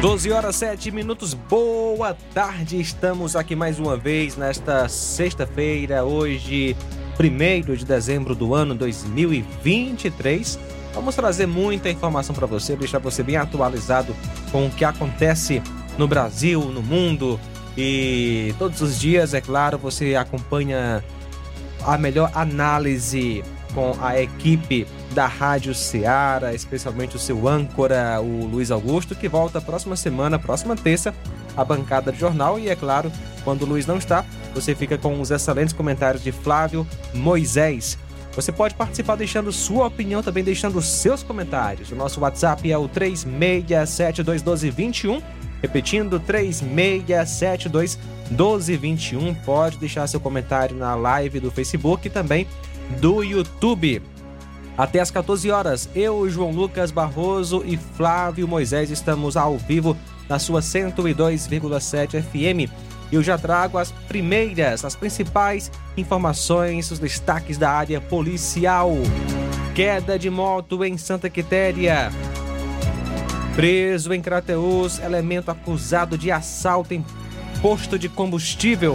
12 horas 7 minutos, boa tarde. Estamos aqui mais uma vez nesta sexta-feira, hoje, 1 de dezembro do ano 2023. Vamos trazer muita informação para você, deixar você bem atualizado com o que acontece no Brasil, no mundo. E todos os dias, é claro, você acompanha a melhor análise com a equipe da Rádio Ceará, especialmente o seu âncora, o Luiz Augusto, que volta próxima semana, próxima terça, a bancada de jornal. E é claro, quando o Luiz não está, você fica com os excelentes comentários de Flávio Moisés. Você pode participar deixando sua opinião, também deixando seus comentários. O nosso WhatsApp é o 36721221. Repetindo, 36721221. Pode deixar seu comentário na live do Facebook e também do YouTube. Até às 14 horas, eu, João Lucas Barroso e Flávio Moisés estamos ao vivo na sua 102,7 FM. E eu já trago as primeiras, as principais informações, os destaques da área policial. Queda de moto em Santa Quitéria. Preso em Crateus, elemento acusado de assalto em posto de combustível.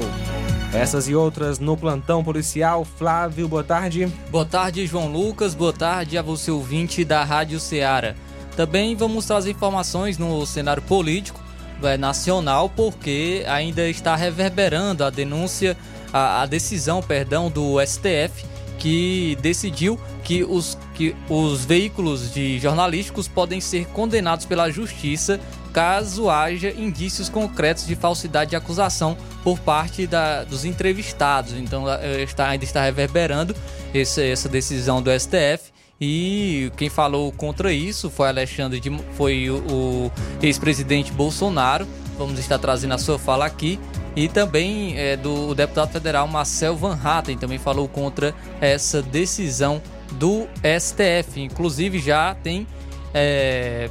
Essas e outras no plantão policial. Flávio, boa tarde. Boa tarde, João Lucas. Boa tarde a você, ouvinte da Rádio Ceará. Também vamos trazer informações no cenário político é, nacional, porque ainda está reverberando a denúncia, a, a decisão, perdão, do STF que decidiu que os, que os veículos de jornalísticos podem ser condenados pela justiça caso haja indícios concretos de falsidade de acusação por parte da, dos entrevistados. Então está, ainda está reverberando esse, essa decisão do STF. E quem falou contra isso foi Alexandre de, foi o, o ex-presidente Bolsonaro. Vamos estar trazendo a sua fala aqui. E também é, do deputado federal Marcel Van Hatten também falou contra essa decisão do STF. Inclusive já tem é,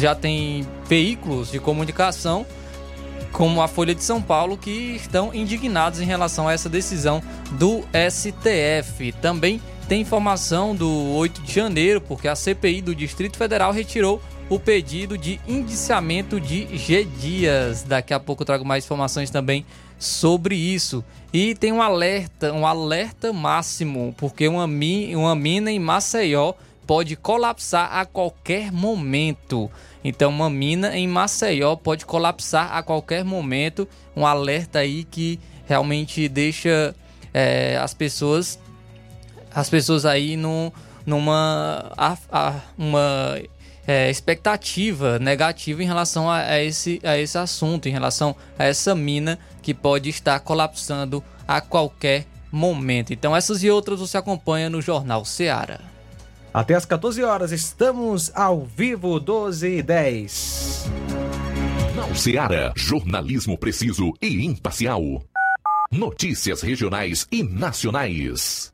já tem veículos de comunicação como a Folha de São Paulo que estão indignados em relação a essa decisão do STF. Também tem informação do 8 de janeiro, porque a CPI do Distrito Federal retirou o pedido de indiciamento de G Dias. Daqui a pouco eu trago mais informações também sobre isso. E tem um alerta, um alerta máximo, porque uma, mi, uma mina em Maceió pode colapsar a qualquer momento. Então, uma mina em Maceió pode colapsar a qualquer momento. Um alerta aí que realmente deixa é, as pessoas as pessoas aí no, numa a, a, uma é, expectativa negativa em relação a, a, esse, a esse assunto, em relação a essa mina que pode estar colapsando a qualquer momento. Então, essas e outras você acompanha no Jornal Seara. Até às 14 horas, estamos ao vivo 12 e 10. Jornal Seara, jornalismo preciso e imparcial. Notícias regionais e nacionais.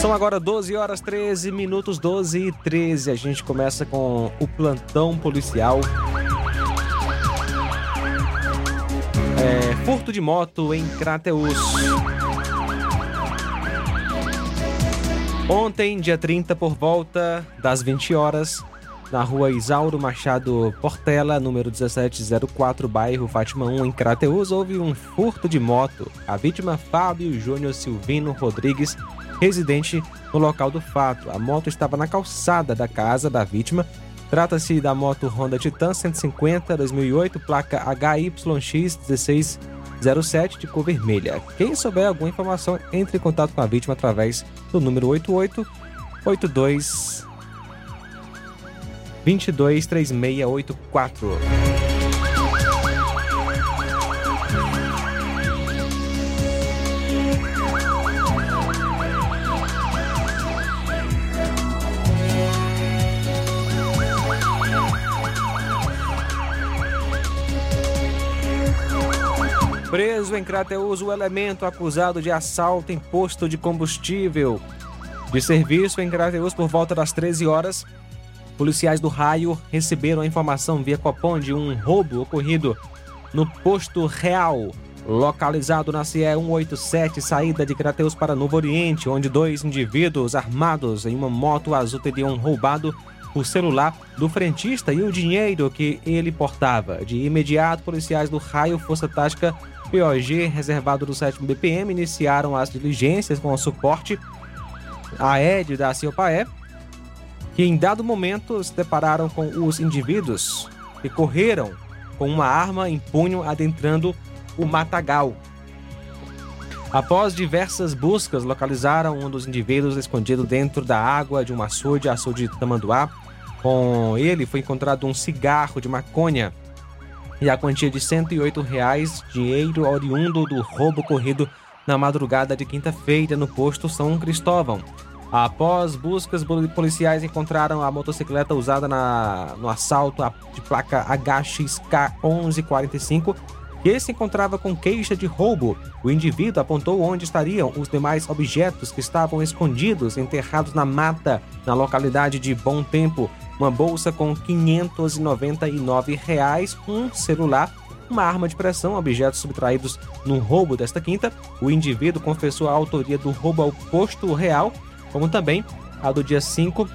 São agora 12 horas 13 minutos, 12 e 13. A gente começa com o plantão policial. É, furto de moto em Crateus. Ontem, dia 30, por volta das 20 horas, na rua Isauro Machado Portela, número 1704, bairro Fátima 1, em Crateus, houve um furto de moto. A vítima, Fábio Júnior Silvino Rodrigues, residente no local do fato. A moto estava na calçada da casa da vítima. Trata-se da moto Honda Titan 150 2008, placa HYX 1607 de cor vermelha. Quem souber alguma informação, entre em contato com a vítima através do número 88 82 223684. Em Crateus o elemento acusado de assalto em posto de combustível. De serviço em Crateus por volta das 13 horas, policiais do raio receberam a informação via Copom de um roubo ocorrido no posto Real, localizado na CE 187, saída de Crateus para Novo Oriente, onde dois indivíduos armados em uma moto azul teriam roubado o celular do frentista e o dinheiro que ele portava. De imediato, policiais do raio Força Tática POG, reservado do 7 BPM, iniciaram as diligências com o suporte aéreo da CIOPAE, que em dado momento se depararam com os indivíduos que correram com uma arma em punho adentrando o matagal. Após diversas buscas, localizaram um dos indivíduos escondido dentro da água de um açude, açude de Tamanduá. Com ele foi encontrado um cigarro de maconha e a quantia de 108 reais, dinheiro oriundo do roubo ocorrido na madrugada de quinta-feira no posto São Cristóvão. Após buscas, policiais encontraram a motocicleta usada na, no assalto de placa HXK 1145 que se encontrava com queixa de roubo. O indivíduo apontou onde estariam os demais objetos que estavam escondidos, enterrados na mata, na localidade de Bom Tempo. Uma bolsa com 599 reais, um celular, uma arma de pressão, objetos subtraídos no roubo desta quinta. O indivíduo confessou a autoria do roubo ao posto real, como também a do dia 5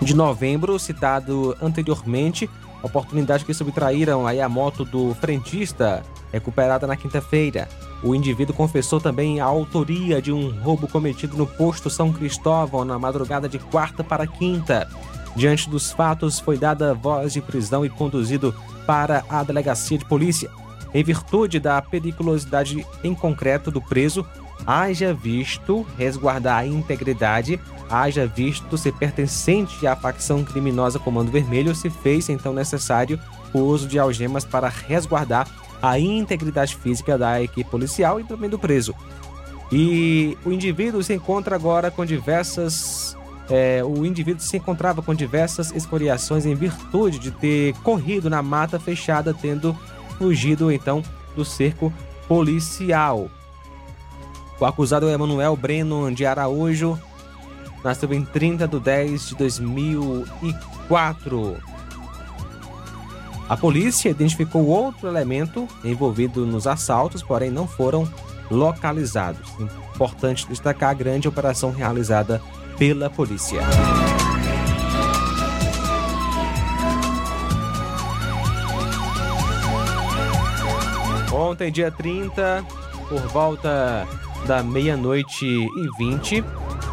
de novembro, citado anteriormente, oportunidade que subtraíram aí a moto do frentista, recuperada na quinta-feira. O indivíduo confessou também a autoria de um roubo cometido no posto São Cristóvão na madrugada de quarta para quinta. Diante dos fatos, foi dada voz de prisão e conduzido para a delegacia de polícia. em virtude da periculosidade em concreto do preso, haja visto resguardar a integridade, haja visto ser pertencente à facção criminosa Comando Vermelho, se fez então necessário o uso de algemas para resguardar a integridade física da equipe policial e também do preso. E o indivíduo se encontra agora com diversas. É, o indivíduo se encontrava com diversas escoriações em virtude de ter corrido na mata fechada, tendo fugido então do cerco policial. O acusado é Emanuel Breno de Araújo, nasceu em 30 de 10 de 2004. A polícia identificou outro elemento envolvido nos assaltos, porém não foram localizados. Importante destacar a grande operação realizada pela polícia. Ontem, dia 30, por volta da meia-noite e 20,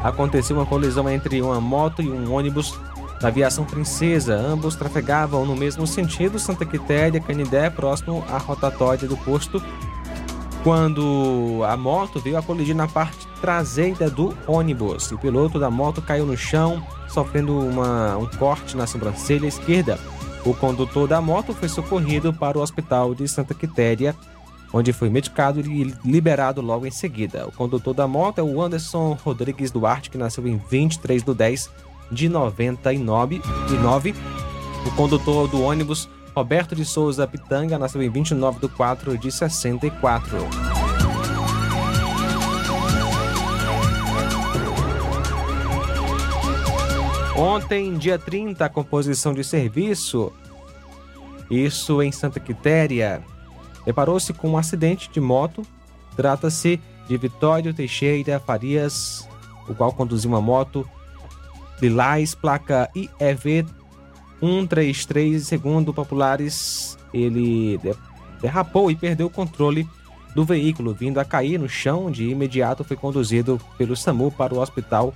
aconteceu uma colisão entre uma moto e um ônibus da aviação Princesa. Ambos trafegavam no mesmo sentido, Santa Quitéria, Canidé, próximo à rotatória do posto, quando a moto veio a colidir na parte traseira do ônibus. O piloto da moto caiu no chão, sofrendo uma, um corte na sobrancelha esquerda. O condutor da moto foi socorrido para o hospital de Santa Quitéria, onde foi medicado e liberado logo em seguida. O condutor da moto é o Anderson Rodrigues Duarte, que nasceu em 23 de 10 de 99. O condutor do ônibus, Roberto de Souza Pitanga, nasceu em 29 de 4 de 64. Ontem, dia 30, a composição de serviço, isso em Santa Quitéria, deparou-se com um acidente de moto. Trata-se de Vitório Teixeira Farias, o qual conduziu uma moto Lilás, placa IEV 133, segundo populares, ele derrapou e perdeu o controle do veículo, vindo a cair no chão. De imediato foi conduzido pelo SAMU para o hospital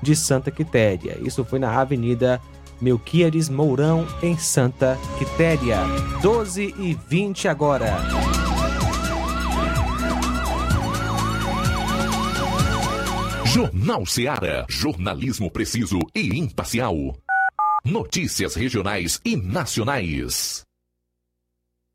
de Santa Quitéria. Isso foi na Avenida Melquiades Mourão, em Santa Quitéria. 12 e 20 agora. Jornal Seara. Jornalismo preciso e imparcial. Notícias regionais e nacionais.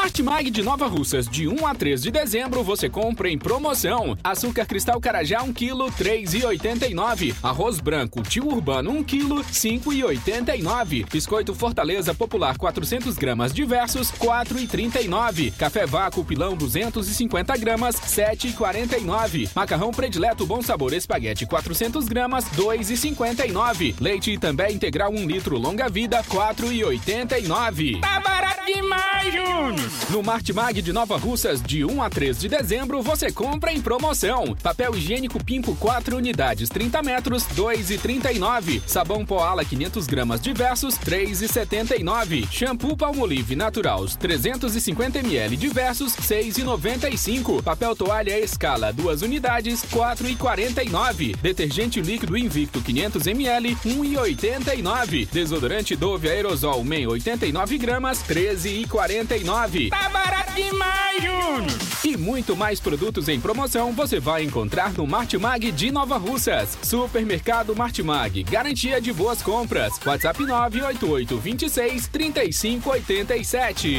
Martimag de Nova Russas, de 1 a 3 de dezembro, você compra em promoção. Açúcar cristal carajá 1 kg, 3,89. Arroz branco tio urbano 1 kg, 5,89. Biscoito Fortaleza Popular 400 gramas diversos, 4,39. Café vácuo pilão 250 gramas, 7,49. Macarrão predileto bom sabor espaguete 400 gramas, 2,59. Leite também integral 1 litro longa vida, 4,89. Tá barato demais, Júnior! No Martimag de Nova Russas, de 1 a 3 de dezembro, você compra em promoção. Papel higiênico Pimpo 4 unidades 30 metros, 2,39. Sabão Poala 500 gramas diversos, 3,79. Shampoo Palmolive Naturals 350 ml diversos, 6,95. Papel toalha Escala 2 unidades, 4,49. Detergente líquido Invicto 500 ml, 1,89. Desodorante Dove Aerosol Men 89 gramas, 13,49. Tá barato demais, Júnior! E muito mais produtos em promoção você vai encontrar no Martimag de Nova Russas. Supermercado Martimag, garantia de boas compras. WhatsApp 988 26 3587.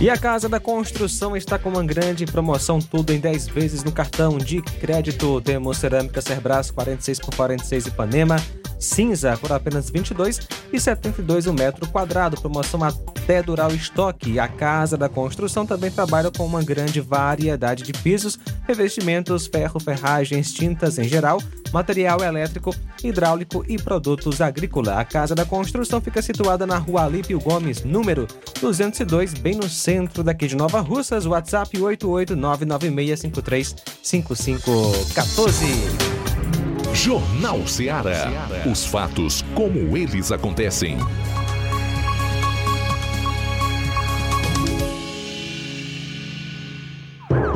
E a Casa da Construção está com uma grande promoção, tudo em 10 vezes no cartão de crédito. Temos cerâmica Cerbras 46 por 46 Ipanema, cinza por apenas 22 e 72 o um metro quadrado. Promoção até durar o estoque. A Casa da Construção também trabalha com uma grande variedade de pisos, revestimentos, ferro, ferragens, tintas em geral, material elétrico, hidráulico e produtos agrícola. A Casa da Construção fica situada na Rua Alípio Gomes, número 202, bem no centro daqui de Nova Russas. WhatsApp 88996535514. Jornal Ceará. Os fatos como eles acontecem.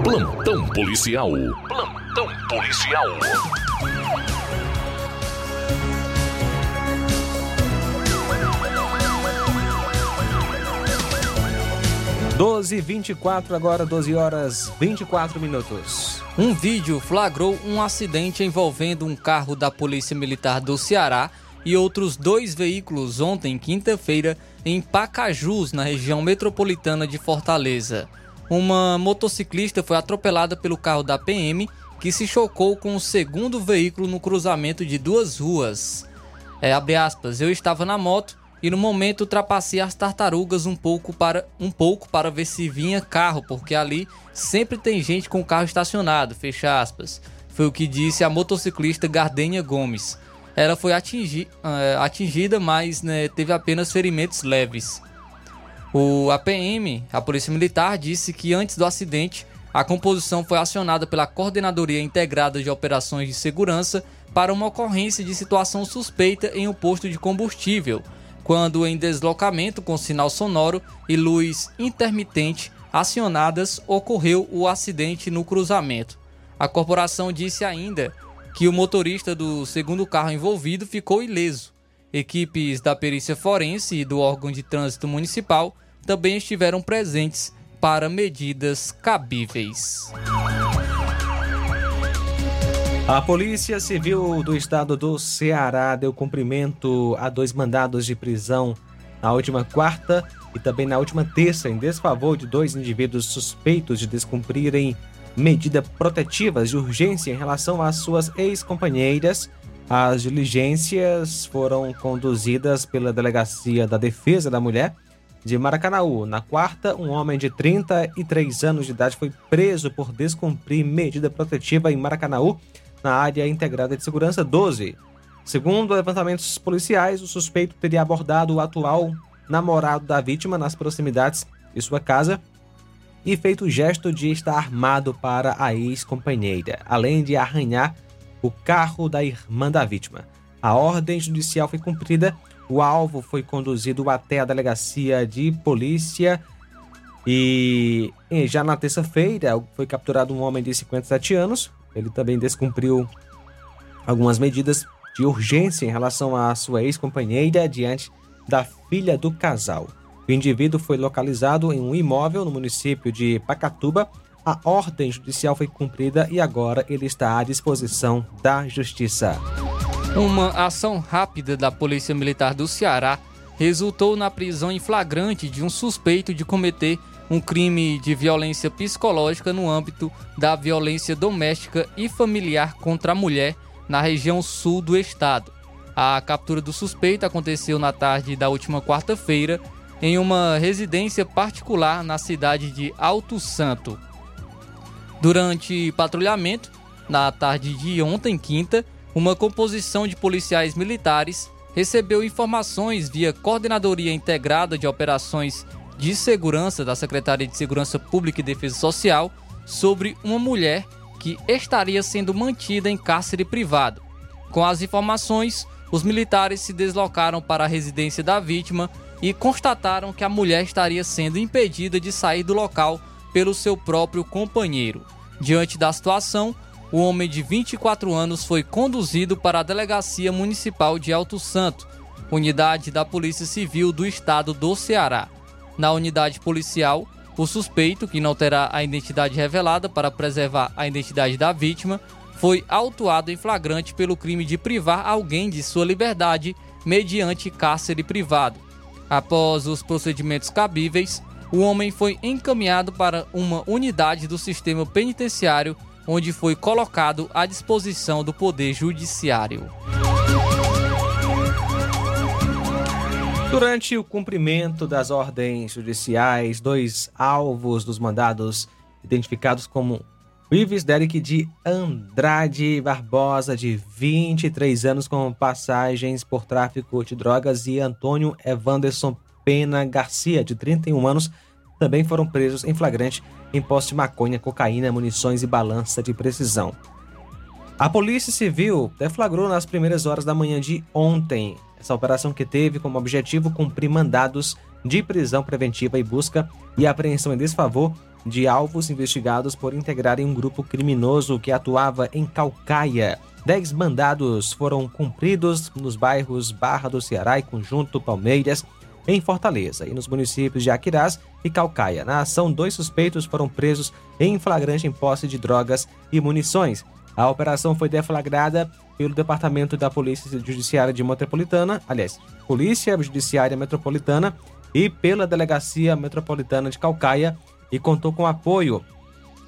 Plantão policial. Plantão policial. 12 24 agora 12 horas 24 minutos. Um vídeo flagrou um acidente envolvendo um carro da Polícia Militar do Ceará e outros dois veículos ontem, quinta-feira, em Pacajus, na região metropolitana de Fortaleza. Uma motociclista foi atropelada pelo carro da PM, que se chocou com o segundo veículo no cruzamento de duas ruas. É, abre aspas, eu estava na moto e no momento ultrapassei as tartarugas um pouco para um pouco para ver se vinha carro, porque ali sempre tem gente com carro estacionado, fecha aspas. Foi o que disse a motociclista Gardênia Gomes. Ela foi atingi, uh, atingida, mas né, teve apenas ferimentos leves. O APM, a Polícia Militar, disse que antes do acidente, a composição foi acionada pela Coordenadoria Integrada de Operações de Segurança para uma ocorrência de situação suspeita em um posto de combustível quando em deslocamento com sinal sonoro e luz intermitente acionadas ocorreu o acidente no cruzamento. A corporação disse ainda que o motorista do segundo carro envolvido ficou ileso. Equipes da perícia forense e do órgão de trânsito municipal também estiveram presentes para medidas cabíveis. A Polícia Civil do Estado do Ceará deu cumprimento a dois mandados de prisão na última quarta e também na última terça em desfavor de dois indivíduos suspeitos de descumprirem medidas protetivas de urgência em relação às suas ex-companheiras. As diligências foram conduzidas pela Delegacia da Defesa da Mulher de Maracanaú. Na quarta, um homem de 33 anos de idade foi preso por descumprir medida protetiva em Maracanaú na área integrada de segurança 12. Segundo levantamentos policiais, o suspeito teria abordado o atual namorado da vítima nas proximidades de sua casa e feito o gesto de estar armado para a ex-companheira, além de arranhar o carro da irmã da vítima. A ordem judicial foi cumprida, o alvo foi conduzido até a delegacia de polícia e já na terça-feira foi capturado um homem de 57 anos. Ele também descumpriu algumas medidas de urgência em relação à sua ex-companheira diante da filha do casal. O indivíduo foi localizado em um imóvel no município de Pacatuba. A ordem judicial foi cumprida e agora ele está à disposição da justiça. Uma ação rápida da Polícia Militar do Ceará resultou na prisão em flagrante de um suspeito de cometer um crime de violência psicológica no âmbito da violência doméstica e familiar contra a mulher na região sul do estado. A captura do suspeito aconteceu na tarde da última quarta-feira em uma residência particular na cidade de Alto Santo. Durante patrulhamento, na tarde de ontem, quinta, uma composição de policiais militares recebeu informações via Coordenadoria Integrada de Operações de Segurança da Secretaria de Segurança Pública e Defesa Social sobre uma mulher que estaria sendo mantida em cárcere privado. Com as informações, os militares se deslocaram para a residência da vítima e constataram que a mulher estaria sendo impedida de sair do local pelo seu próprio companheiro. Diante da situação, o homem de 24 anos foi conduzido para a Delegacia Municipal de Alto Santo, unidade da Polícia Civil do Estado do Ceará. Na unidade policial, o suspeito, que não terá a identidade revelada para preservar a identidade da vítima, foi autuado em flagrante pelo crime de privar alguém de sua liberdade mediante cárcere privado. Após os procedimentos cabíveis, o homem foi encaminhado para uma unidade do sistema penitenciário, onde foi colocado à disposição do Poder Judiciário. Durante o cumprimento das ordens judiciais, dois alvos dos mandados identificados como Ives Derek de Andrade Barbosa, de 23 anos, com passagens por tráfico de drogas, e Antônio Evanderson Pena Garcia, de 31 anos, também foram presos em flagrante em posse de maconha, cocaína, munições e balança de precisão. A Polícia Civil deflagrou nas primeiras horas da manhã de ontem essa operação que teve como objetivo cumprir mandados de prisão preventiva e busca e apreensão em desfavor de alvos investigados por integrarem um grupo criminoso que atuava em Calcaia. Dez mandados foram cumpridos nos bairros Barra do Ceará e Conjunto Palmeiras, em Fortaleza, e nos municípios de Aquirás e Calcaia. Na ação, dois suspeitos foram presos em flagrante em posse de drogas e munições. A operação foi deflagrada pelo Departamento da Polícia Judiciária de Metropolitana, aliás, Polícia Judiciária Metropolitana e pela Delegacia Metropolitana de Calcaia e contou com apoio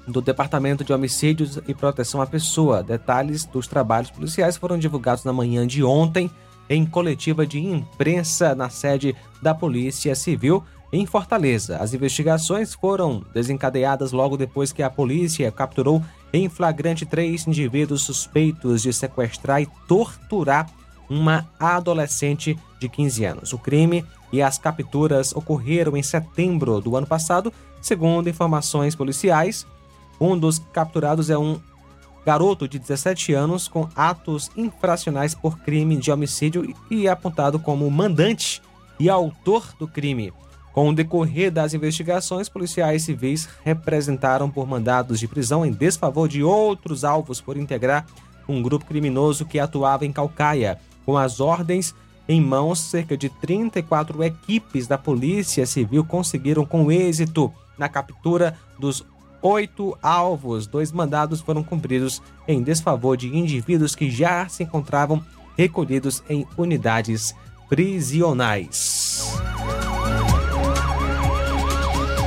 do Departamento de Homicídios e Proteção à Pessoa. Detalhes dos trabalhos policiais foram divulgados na manhã de ontem em coletiva de imprensa na sede da Polícia Civil em Fortaleza. As investigações foram desencadeadas logo depois que a polícia capturou em flagrante três indivíduos suspeitos de sequestrar e torturar uma adolescente de 15 anos. O crime e as capturas ocorreram em setembro do ano passado, segundo informações policiais. Um dos capturados é um garoto de 17 anos com atos infracionais por crime de homicídio e é apontado como mandante e autor do crime. Com o decorrer das investigações, policiais civis representaram por mandados de prisão em desfavor de outros alvos por integrar um grupo criminoso que atuava em Calcaia. Com as ordens em mãos, cerca de 34 equipes da Polícia Civil conseguiram com êxito na captura dos oito alvos. Dois mandados foram cumpridos em desfavor de indivíduos que já se encontravam recolhidos em unidades prisionais.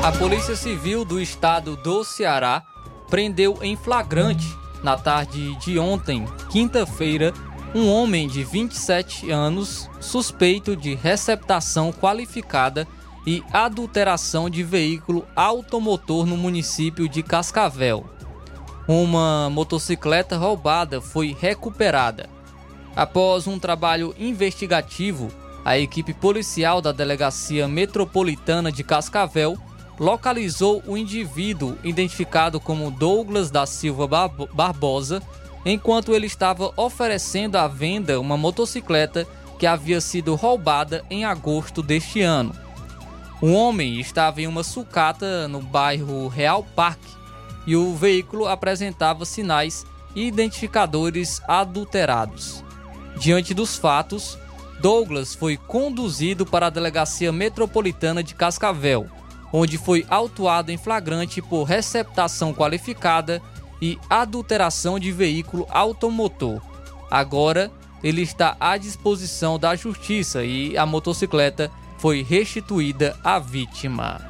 A Polícia Civil do Estado do Ceará prendeu em flagrante, na tarde de ontem, quinta-feira, um homem de 27 anos suspeito de receptação qualificada e adulteração de veículo automotor no município de Cascavel. Uma motocicleta roubada foi recuperada. Após um trabalho investigativo, a equipe policial da Delegacia Metropolitana de Cascavel localizou o indivíduo identificado como Douglas da Silva Barbosa enquanto ele estava oferecendo à venda uma motocicleta que havia sido roubada em agosto deste ano. O homem estava em uma sucata no bairro Real Parque e o veículo apresentava sinais e identificadores adulterados. Diante dos fatos, Douglas foi conduzido para a Delegacia Metropolitana de Cascavel, onde foi autuado em flagrante por receptação qualificada e adulteração de veículo automotor. Agora, ele está à disposição da justiça e a motocicleta foi restituída à vítima.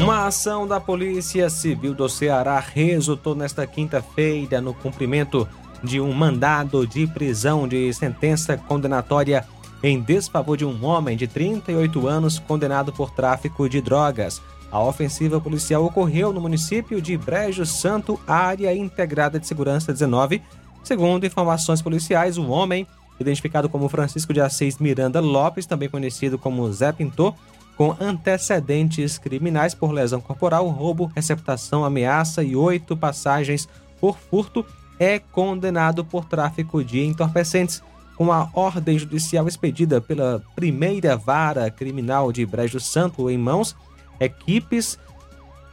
Uma ação da Polícia Civil do Ceará resultou nesta quinta-feira no cumprimento de um mandado de prisão de sentença condenatória em desfavor de um homem de 38 anos condenado por tráfico de drogas. A ofensiva policial ocorreu no município de Brejo Santo, área integrada de segurança 19. Segundo informações policiais, o homem, identificado como Francisco de Assis Miranda Lopes, também conhecido como Zé Pintor, com antecedentes criminais por lesão corporal, roubo, receptação, ameaça e oito passagens por furto, é condenado por tráfico de entorpecentes com a ordem judicial expedida pela primeira vara criminal de Brejo Santo em mãos, equipes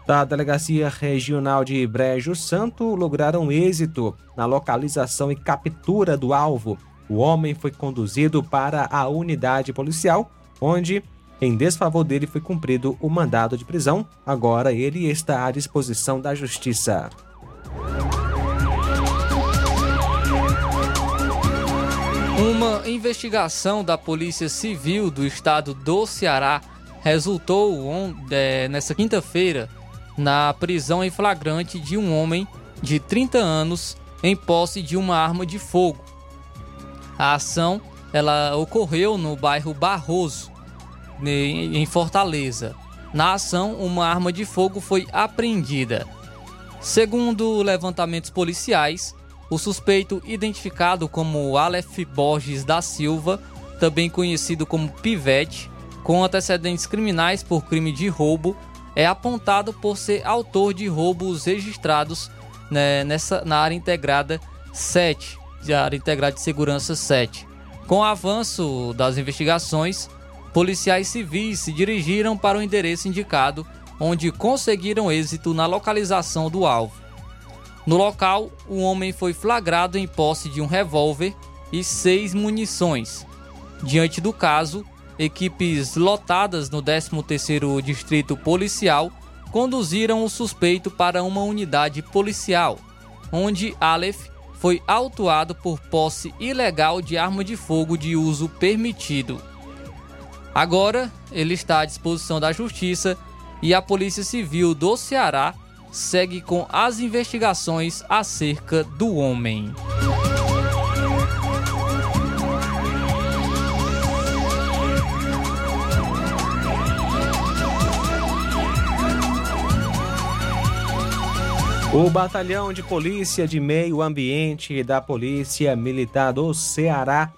da Delegacia Regional de Brejo Santo lograram êxito na localização e captura do alvo. O homem foi conduzido para a unidade policial, onde, em desfavor dele, foi cumprido o mandado de prisão. Agora ele está à disposição da Justiça. Uma investigação da Polícia Civil do estado do Ceará resultou é, nessa quinta-feira na prisão em flagrante de um homem de 30 anos em posse de uma arma de fogo. A ação ela ocorreu no bairro Barroso, em Fortaleza. Na ação, uma arma de fogo foi apreendida. Segundo levantamentos policiais, o suspeito, identificado como Aleph Borges da Silva, também conhecido como Pivete, com antecedentes criminais por crime de roubo, é apontado por ser autor de roubos registrados né, nessa, na área integrada 7, de área integrada de segurança 7. Com o avanço das investigações, policiais civis se dirigiram para o endereço indicado, onde conseguiram êxito na localização do alvo. No local, o homem foi flagrado em posse de um revólver e seis munições. Diante do caso, equipes lotadas no 13º Distrito Policial conduziram o suspeito para uma unidade policial, onde Aleph foi autuado por posse ilegal de arma de fogo de uso permitido. Agora, ele está à disposição da Justiça e a Polícia Civil do Ceará segue com as investigações acerca do homem. O Batalhão de Polícia de Meio Ambiente da Polícia Militar do Ceará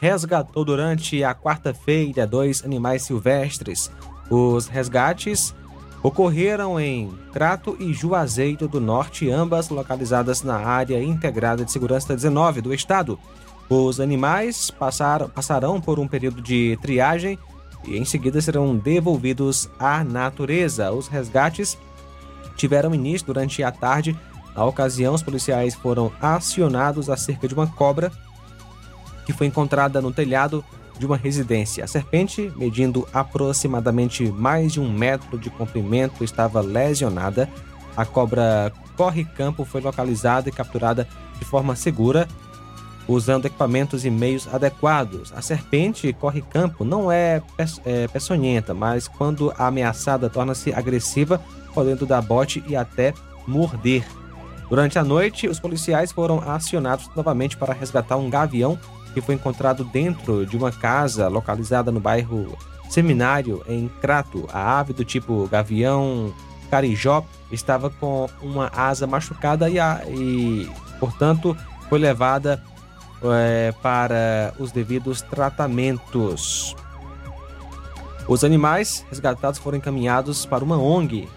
resgatou durante a quarta-feira dois animais silvestres. Os resgates ocorreram em Crato e Juazeiro do Norte, ambas localizadas na área integrada de segurança 19 do estado. Os animais passaram, passarão por um período de triagem e em seguida serão devolvidos à natureza. Os resgates tiveram início durante a tarde. Na ocasião, os policiais foram acionados acerca de uma cobra que foi encontrada no telhado de uma residência. A serpente, medindo aproximadamente mais de um metro de comprimento, estava lesionada. A cobra corre-campo foi localizada e capturada de forma segura, usando equipamentos e meios adequados. A serpente corre-campo não é, é peçonhenta, mas quando ameaçada torna-se agressiva, podendo dar bote e até morder. Durante a noite, os policiais foram acionados novamente para resgatar um gavião que foi encontrado dentro de uma casa localizada no bairro Seminário, em Crato. A ave do tipo gavião Carijó estava com uma asa machucada e, a, e portanto, foi levada é, para os devidos tratamentos. Os animais resgatados foram encaminhados para uma ONG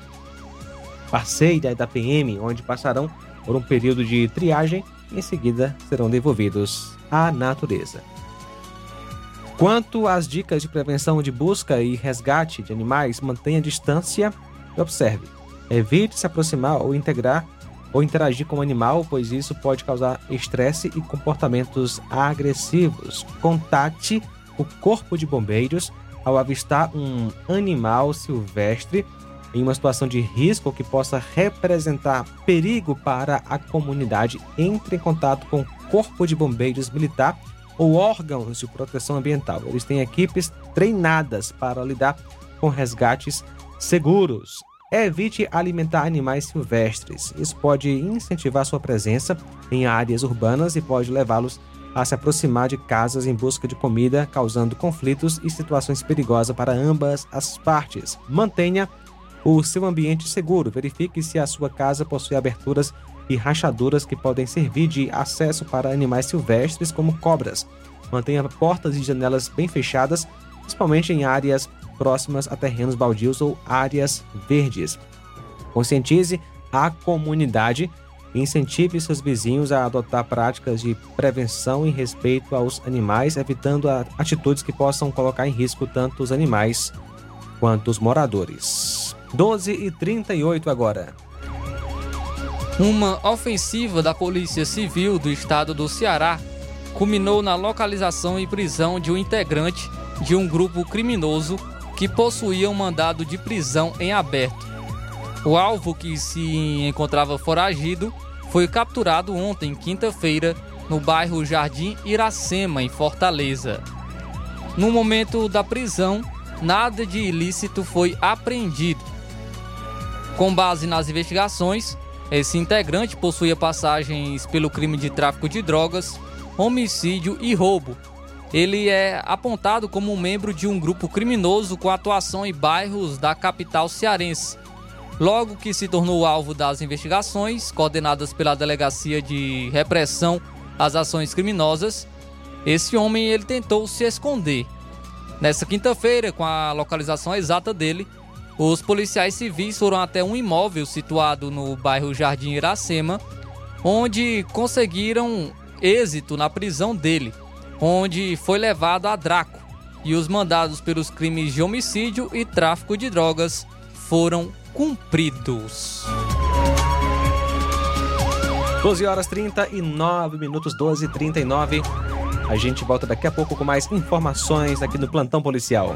parceira da PM, onde passarão por um período de triagem e em seguida serão devolvidos à natureza. Quanto às dicas de prevenção de busca e resgate de animais, mantenha distância e observe. Evite se aproximar ou integrar ou interagir com o animal, pois isso pode causar estresse e comportamentos agressivos. Contate o corpo de bombeiros ao avistar um animal silvestre em uma situação de risco que possa representar perigo para a comunidade. Entre em contato com Corpo de Bombeiros Militar ou órgãos de proteção ambiental. Eles têm equipes treinadas para lidar com resgates seguros. Evite alimentar animais silvestres. Isso pode incentivar sua presença em áreas urbanas e pode levá-los a se aproximar de casas em busca de comida, causando conflitos e situações perigosas para ambas as partes. Mantenha o seu ambiente seguro. Verifique se a sua casa possui aberturas e rachaduras que podem servir de acesso para animais silvestres, como cobras. Mantenha portas e janelas bem fechadas, principalmente em áreas próximas a terrenos baldios ou áreas verdes. Conscientize a comunidade e incentive seus vizinhos a adotar práticas de prevenção e respeito aos animais, evitando atitudes que possam colocar em risco tanto os animais quanto os moradores. 12 e 38 agora. Uma ofensiva da Polícia Civil do estado do Ceará culminou na localização e prisão de um integrante de um grupo criminoso que possuía um mandado de prisão em aberto. O alvo, que se encontrava foragido, foi capturado ontem, quinta-feira, no bairro Jardim Iracema, em Fortaleza. No momento da prisão, nada de ilícito foi apreendido. Com base nas investigações, esse integrante possuía passagens pelo crime de tráfico de drogas, homicídio e roubo, ele é apontado como um membro de um grupo criminoso com atuação em bairros da capital cearense. Logo que se tornou alvo das investigações coordenadas pela Delegacia de Repressão às Ações Criminosas, esse homem ele tentou se esconder. Nessa quinta-feira, com a localização exata dele, os policiais civis foram até um imóvel situado no bairro Jardim Iracema, onde conseguiram êxito na prisão dele onde foi levado a Draco e os mandados pelos crimes de homicídio e tráfico de drogas foram cumpridos. 12 horas 39 minutos, 12 e 39. A gente volta daqui a pouco com mais informações aqui no Plantão Policial.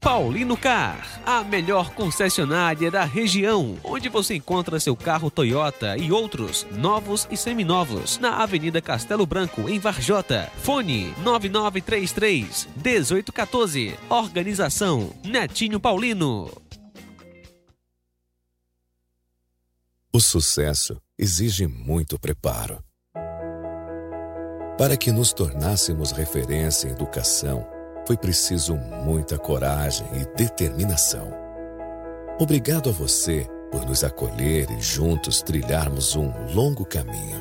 Paulino Car, a melhor concessionária da região, onde você encontra seu carro Toyota e outros novos e seminovos, na Avenida Castelo Branco, em Varjota. Fone 9933 1814. Organização Netinho Paulino. O sucesso exige muito preparo. Para que nos tornássemos referência em educação, foi preciso muita coragem e determinação. Obrigado a você por nos acolher e juntos trilharmos um longo caminho.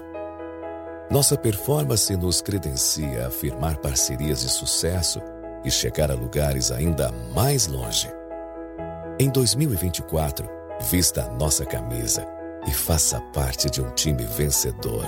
Nossa performance nos credencia a firmar parcerias de sucesso e chegar a lugares ainda mais longe. Em 2024, vista a nossa camisa e faça parte de um time vencedor.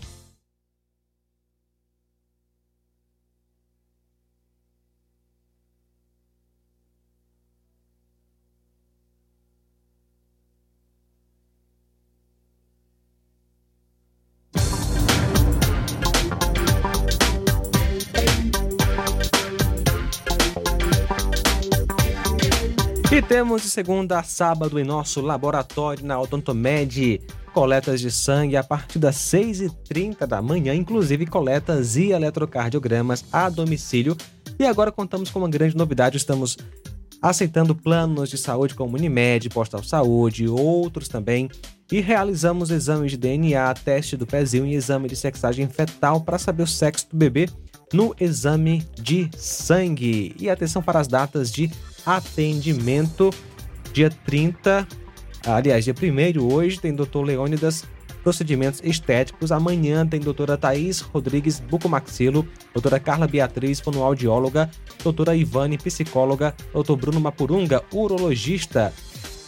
Temos de segunda a sábado em nosso laboratório na Odontomed coletas de sangue a partir das 6h30 da manhã, inclusive coletas e eletrocardiogramas a domicílio. E agora contamos com uma grande novidade, estamos aceitando planos de saúde como Unimed, Postal Saúde, outros também, e realizamos exames de DNA, teste do pezinho e exame de sexagem fetal para saber o sexo do bebê no exame de sangue. E atenção para as datas de atendimento. Dia 30, aliás, dia 1 hoje tem Dr. Leônidas Procedimentos Estéticos. Amanhã tem doutora Thaís Rodrigues Bucomaxilo, doutora Carla Beatriz, fonoaudióloga, doutora Ivane, psicóloga, doutor Bruno Mapurunga, urologista,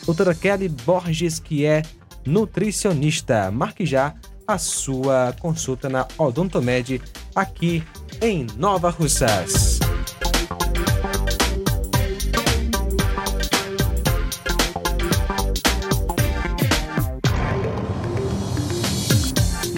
doutora Kelly Borges, que é nutricionista. Marque já a sua consulta na Odontomed aqui em Nova Russas.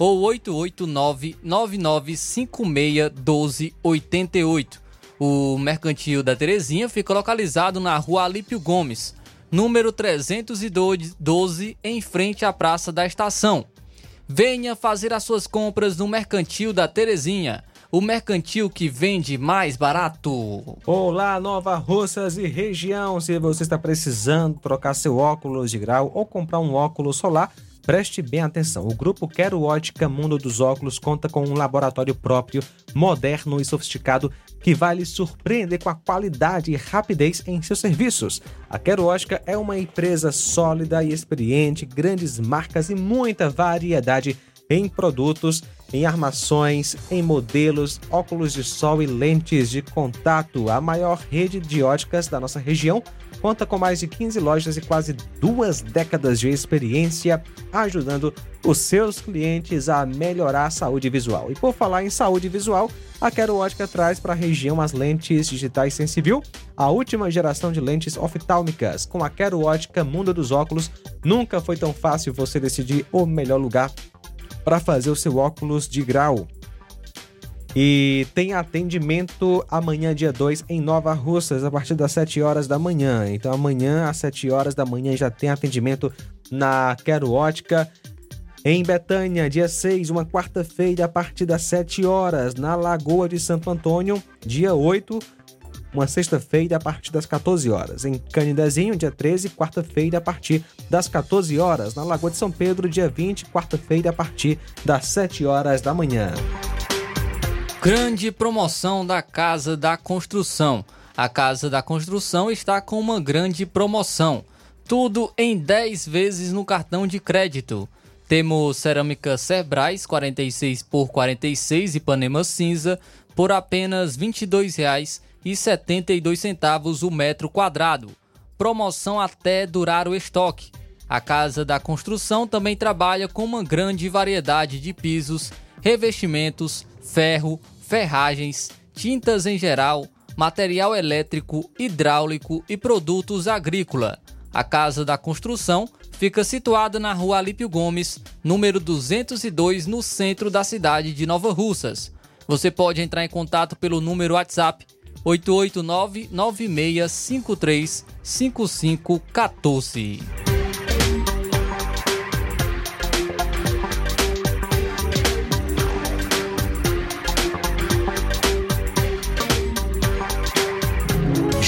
ou 889-9956-1288. O Mercantil da Terezinha fica localizado na rua Alípio Gomes, número 312, em frente à Praça da Estação. Venha fazer as suas compras no Mercantil da Terezinha, o mercantil que vende mais barato. Olá, Nova Russas e região. Se você está precisando trocar seu óculos de grau ou comprar um óculos solar, Preste bem atenção. O grupo Quero Ótica Mundo dos Óculos conta com um laboratório próprio, moderno e sofisticado que vai lhe surpreender com a qualidade e rapidez em seus serviços. A Quero Ótica é uma empresa sólida e experiente, grandes marcas e muita variedade em produtos, em armações, em modelos, óculos de sol e lentes de contato. A maior rede de óticas da nossa região conta com mais de 15 lojas e quase duas décadas de experiência ajudando os seus clientes a melhorar a saúde visual. E por falar em saúde visual, a Quero Ótica traz para a região as lentes digitais Sensiview, a última geração de lentes oftálmicas. Com a Quero Ótica Mundo dos Óculos, nunca foi tão fácil você decidir o melhor lugar para fazer o seu óculos de grau. E tem atendimento amanhã, dia 2, em Nova Russas, a partir das 7 horas da manhã. Então, amanhã, às 7 horas da manhã, já tem atendimento na Quero Ótica. Em Betânia, dia 6, uma quarta-feira, a partir das 7 horas. Na Lagoa de Santo Antônio, dia 8, uma sexta-feira, a partir das 14 horas. Em Canidezinho, dia 13, quarta-feira, a partir das 14 horas. Na Lagoa de São Pedro, dia 20, quarta-feira, a partir das 7 horas da manhã. Grande promoção da Casa da Construção. A Casa da Construção está com uma grande promoção. Tudo em 10 vezes no cartão de crédito. Temos cerâmica Cerbrais 46 por 46 Ipanema cinza por apenas R$ 22,72 o metro quadrado. Promoção até durar o estoque. A Casa da Construção também trabalha com uma grande variedade de pisos, revestimentos, ferro, ferragens, tintas em geral, material elétrico, hidráulico e produtos agrícola. A Casa da Construção fica situada na rua Alípio Gomes, número 202, no centro da cidade de Nova Russas. Você pode entrar em contato pelo número WhatsApp 889-9653-5514.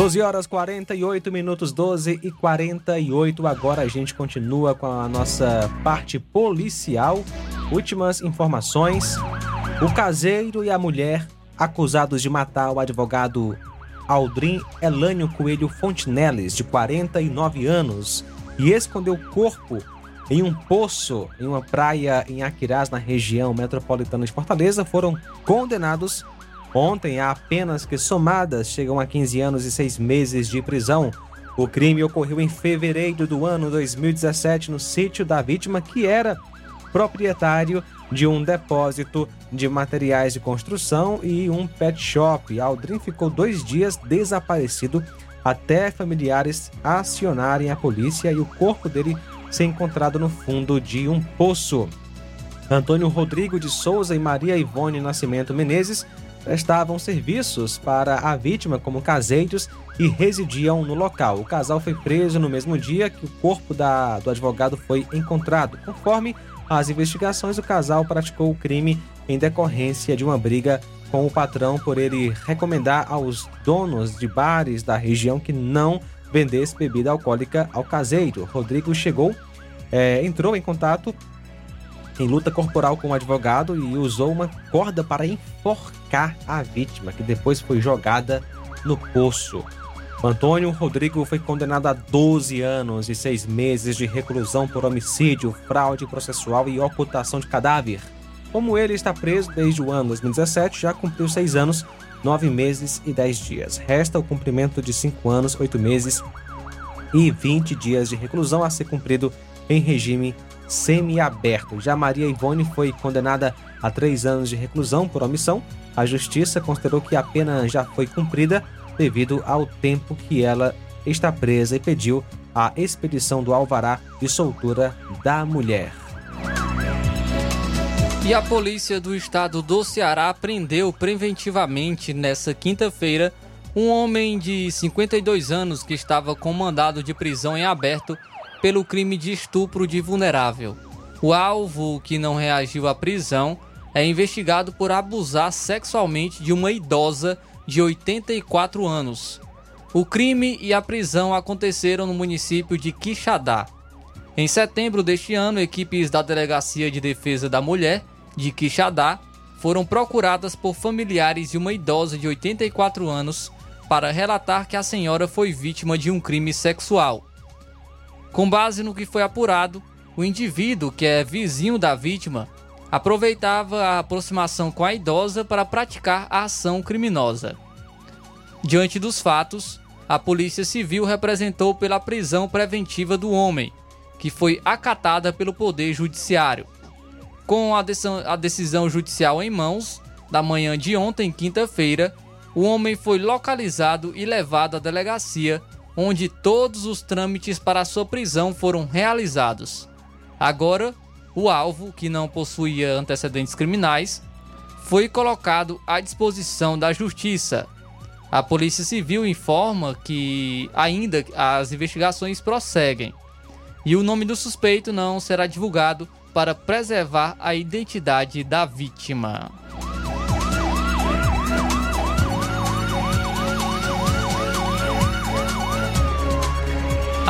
12 horas 48 minutos, 12 e 48. Agora a gente continua com a nossa parte policial. Últimas informações. O caseiro e a mulher acusados de matar o advogado Aldrin Elânio Coelho Fontinelles, de 49 anos, e escondeu o corpo em um poço em uma praia em Aquirás, na região metropolitana de Fortaleza, foram condenados ontem a penas que somadas chegam a 15 anos e 6 meses de prisão. O crime ocorreu em fevereiro do ano 2017 no sítio da vítima, que era proprietário de um depósito de materiais de construção e um pet shop. Aldrin ficou dois dias desaparecido até familiares acionarem a polícia e o corpo dele ser encontrado no fundo de um poço. Antônio Rodrigo de Souza e Maria Ivone Nascimento Menezes prestavam serviços para a vítima como caseiros e residiam no local. O casal foi preso no mesmo dia que o corpo da, do advogado foi encontrado. Conforme as investigações, o casal praticou o crime em decorrência de uma briga com o patrão por ele recomendar aos donos de bares da região que não vendesse bebida alcoólica ao caseiro. Rodrigo chegou, é, entrou em contato em luta corporal com o advogado e usou uma corda para enforcar a vítima, que depois foi jogada no poço. Antônio Rodrigo foi condenado a 12 anos e 6 meses de reclusão por homicídio, fraude processual e ocultação de cadáver. Como ele está preso desde o ano 2017, já cumpriu 6 anos, 9 meses e 10 dias. Resta o cumprimento de 5 anos, 8 meses e 20 dias de reclusão a ser cumprido em regime semiaberto. Já Maria Ivone foi condenada a 3 anos de reclusão por omissão. A justiça considerou que a pena já foi cumprida devido ao tempo que ela está presa e pediu a expedição do alvará de soltura da mulher. E a polícia do estado do Ceará prendeu preventivamente nesta quinta-feira um homem de 52 anos que estava com mandado de prisão em aberto pelo crime de estupro de vulnerável. O alvo, que não reagiu à prisão, é investigado por abusar sexualmente de uma idosa de 84 anos. O crime e a prisão aconteceram no município de Quixadá. Em setembro deste ano, equipes da Delegacia de Defesa da Mulher de Quixadá foram procuradas por familiares de uma idosa de 84 anos para relatar que a senhora foi vítima de um crime sexual. Com base no que foi apurado, o indivíduo, que é vizinho da vítima, aproveitava a aproximação com a idosa para praticar a ação criminosa. Diante dos fatos, a Polícia Civil representou pela prisão preventiva do homem, que foi acatada pelo Poder Judiciário. Com a decisão, judicial em mãos, da manhã de ontem, quinta-feira, o homem foi localizado e levado à delegacia, onde todos os trâmites para sua prisão foram realizados. Agora, o alvo, que não possuía antecedentes criminais, foi colocado à disposição da justiça. A Polícia Civil informa que ainda as investigações prosseguem e o nome do suspeito não será divulgado para preservar a identidade da vítima.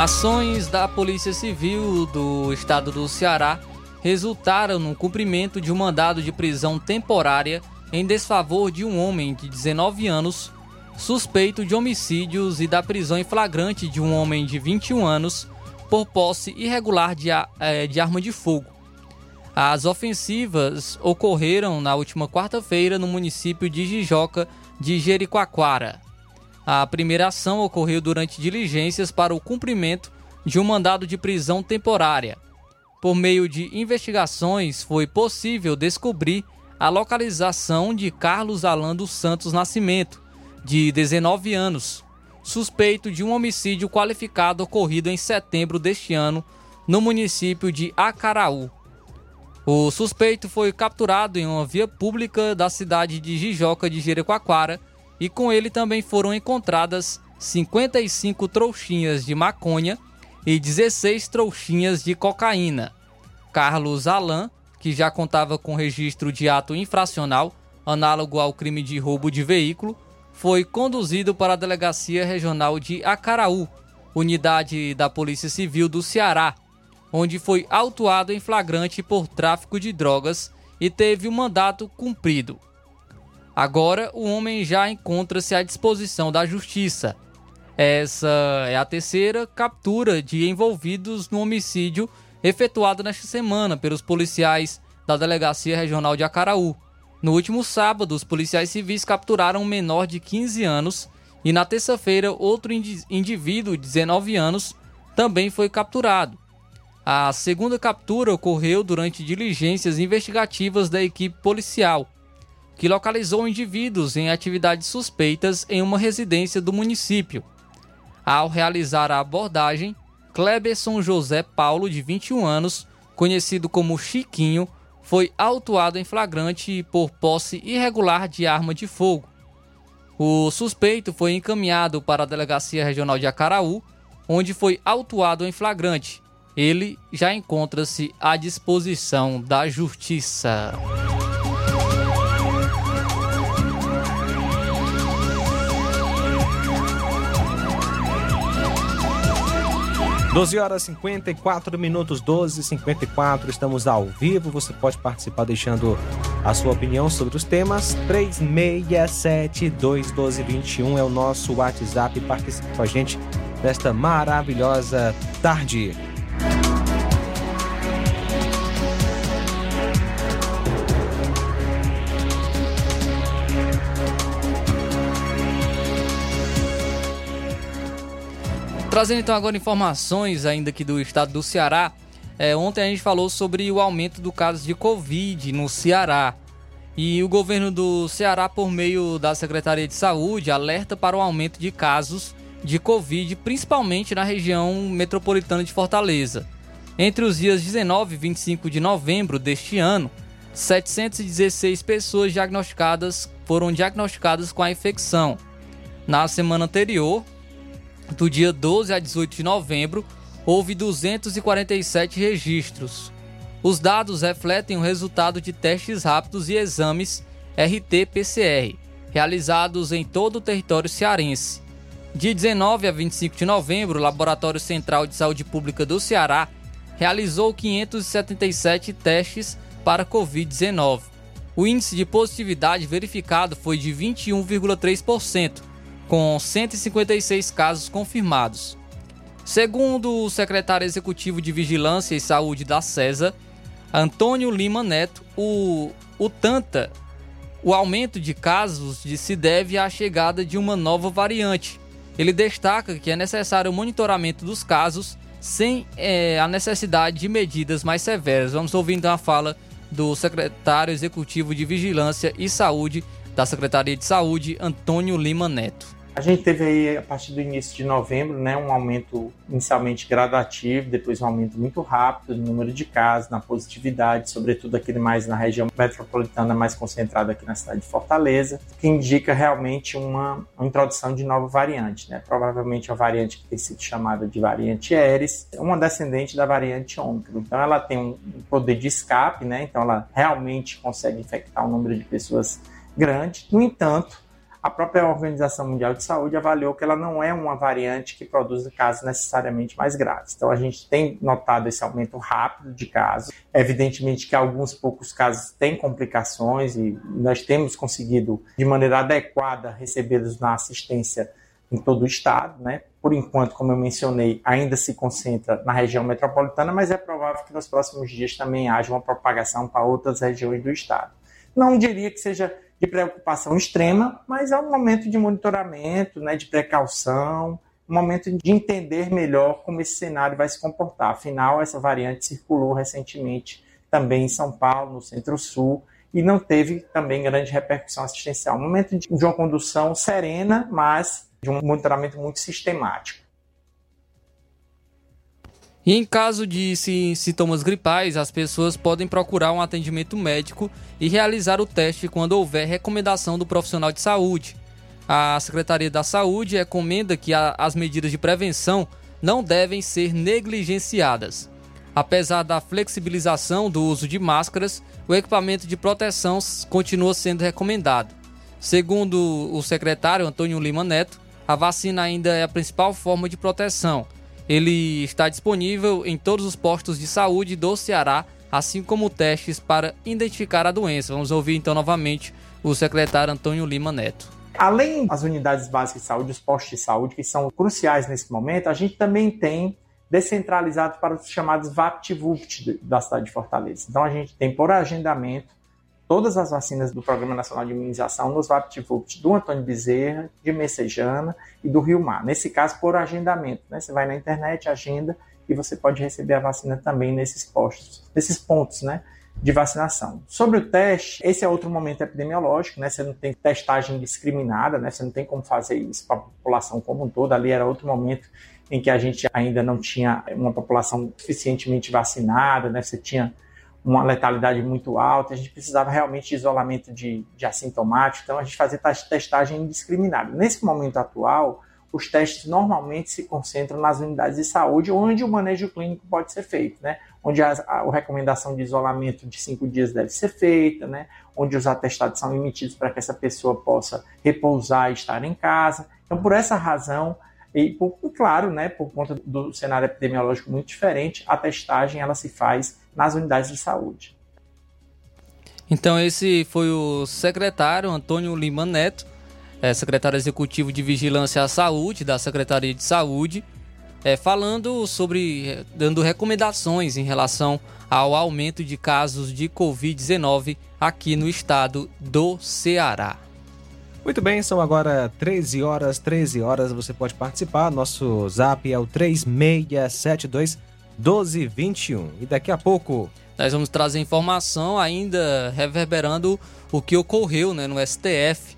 Ações da Polícia Civil do estado do Ceará resultaram no cumprimento de um mandado de prisão temporária em desfavor de um homem de 19 anos suspeito de homicídios e da prisão em flagrante de um homem de 21 anos por posse irregular de, é, de arma de fogo. As ofensivas ocorreram na última quarta-feira no município de Jijoca de Jericoacoara. A primeira ação ocorreu durante diligências para o cumprimento de um mandado de prisão temporária. Por meio de investigações, foi possível descobrir a localização de Carlos Alan dos Santos Nascimento, de 19 anos, suspeito de um homicídio qualificado ocorrido em setembro deste ano no município de Acaraú. O suspeito foi capturado em uma via pública da cidade de Jijoca de Jerecoacoara e com ele também foram encontradas 55 trouxinhas de maconha e 16 trouxinhas de cocaína. Carlos Alan, que já contava com registro de ato infracional análogo ao crime de roubo de veículo, foi conduzido para a Delegacia Regional de Acaraú, unidade da Polícia Civil do Ceará, onde foi autuado em flagrante por tráfico de drogas e teve o mandato cumprido. Agora, o homem já encontra-se à disposição da justiça. Essa é a terceira captura de envolvidos no homicídio efetuado nesta semana pelos policiais da Delegacia Regional de Acaraú. No último sábado, os policiais civis capturaram um menor de 15 anos e na terça-feira outro indivíduo de 19 anos também foi capturado. A segunda captura ocorreu durante diligências investigativas da equipe policial que localizou indivíduos em atividades suspeitas em uma residência do município. Ao realizar a abordagem, Kleberson José Paulo, de 21 anos, conhecido como Chiquinho, foi autuado em flagrante por posse irregular de arma de fogo. O suspeito foi encaminhado para a Delegacia Regional de Acaraú, onde foi autuado em flagrante. Ele já encontra-se à disposição da Justiça. 12 horas 54 minutos, 12 54 estamos ao vivo. Você pode participar deixando a sua opinião sobre os temas. 36721221 é o nosso WhatsApp. Participe com a gente nesta maravilhosa tarde. Trazendo então agora informações ainda aqui do estado do Ceará. É, ontem a gente falou sobre o aumento do caso de Covid no Ceará. E o governo do Ceará, por meio da Secretaria de Saúde, alerta para o aumento de casos de Covid, principalmente na região metropolitana de Fortaleza. Entre os dias 19 e 25 de novembro deste ano, 716 pessoas diagnosticadas foram diagnosticadas com a infecção. Na semana anterior, do dia 12 a 18 de novembro, houve 247 registros. Os dados refletem o resultado de testes rápidos e exames RT-PCR, realizados em todo o território cearense. De 19 a 25 de novembro, o Laboratório Central de Saúde Pública do Ceará realizou 577 testes para Covid-19. O índice de positividade verificado foi de 21,3%, com 156 casos confirmados. Segundo o secretário executivo de Vigilância e Saúde da CESA, Antônio Lima Neto, o, o Tanta, o aumento de casos se deve à chegada de uma nova variante. Ele destaca que é necessário o monitoramento dos casos sem é, a necessidade de medidas mais severas. Vamos ouvir então a fala do secretário executivo de Vigilância e Saúde da Secretaria de Saúde, Antônio Lima Neto. A gente teve aí, a partir do início de novembro, né, um aumento inicialmente gradativo, depois um aumento muito rápido no número de casos, na positividade, sobretudo aqui mais na região metropolitana, mais concentrada aqui na cidade de Fortaleza, que indica realmente uma, uma introdução de nova variante, né? Provavelmente a variante que tem sido chamada de variante Eris, uma descendente da variante Ômicron. Então ela tem um poder de escape, né? Então ela realmente consegue infectar um número de pessoas grande. No entanto, a própria Organização Mundial de Saúde avaliou que ela não é uma variante que produz casos necessariamente mais graves. Então, a gente tem notado esse aumento rápido de casos. Evidentemente que alguns poucos casos têm complicações e nós temos conseguido, de maneira adequada, recebê-los na assistência em todo o estado, né? Por enquanto, como eu mencionei, ainda se concentra na região metropolitana, mas é provável que nos próximos dias também haja uma propagação para outras regiões do estado. Não diria que seja de preocupação extrema, mas é um momento de monitoramento, né, de precaução, um momento de entender melhor como esse cenário vai se comportar. Afinal, essa variante circulou recentemente também em São Paulo, no Centro-Sul, e não teve também grande repercussão assistencial. Um momento de uma condução serena, mas de um monitoramento muito sistemático. Em caso de sintomas gripais, as pessoas podem procurar um atendimento médico e realizar o teste quando houver recomendação do profissional de saúde. A Secretaria da Saúde recomenda que a, as medidas de prevenção não devem ser negligenciadas. Apesar da flexibilização do uso de máscaras, o equipamento de proteção continua sendo recomendado. Segundo o secretário Antônio Lima Neto, a vacina ainda é a principal forma de proteção ele está disponível em todos os postos de saúde do Ceará, assim como testes para identificar a doença. Vamos ouvir então novamente o secretário Antônio Lima Neto. Além das unidades básicas de saúde, os postos de saúde, que são cruciais nesse momento, a gente também tem descentralizado para os chamados VaptVupt da cidade de Fortaleza. Então a gente tem por agendamento todas as vacinas do Programa Nacional de Imunização nos VaptVupt do Antônio Bezerra, de Messejana e do Rio Mar. Nesse caso, por agendamento. Né? Você vai na internet, agenda e você pode receber a vacina também nesses postos, nesses pontos, né? de vacinação. Sobre o teste, esse é outro momento epidemiológico, né? Você não tem testagem discriminada, né? Você não tem como fazer isso para a população como um todo. Ali era outro momento em que a gente ainda não tinha uma população suficientemente vacinada, né? Você tinha uma letalidade muito alta, a gente precisava realmente de isolamento de, de assintomático, então a gente fazia testagem indiscriminada. Nesse momento atual, os testes normalmente se concentram nas unidades de saúde, onde o manejo clínico pode ser feito, né? Onde a, a, a recomendação de isolamento de cinco dias deve ser feita, né? Onde os atestados são emitidos para que essa pessoa possa repousar e estar em casa. Então, por essa razão, e, por, claro, né, por conta do cenário epidemiológico muito diferente, a testagem ela se faz nas unidades de saúde. Então esse foi o secretário Antônio Lima Neto, é, secretário executivo de Vigilância à Saúde da Secretaria de Saúde, é, falando sobre, dando recomendações em relação ao aumento de casos de Covid-19 aqui no estado do Ceará. Muito bem, são agora 13 horas, 13 horas, você pode participar. Nosso zap é o 3672 1221. E daqui a pouco. Nós vamos trazer informação ainda reverberando o que ocorreu né, no STF,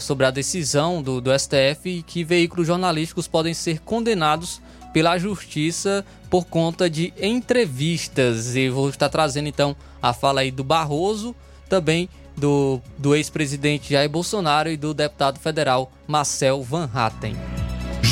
sobre a decisão do, do STF que veículos jornalísticos podem ser condenados pela justiça por conta de entrevistas. E vou estar trazendo então a fala aí do Barroso, também do, do ex-presidente Jair Bolsonaro e do deputado federal Marcel Van Hatten.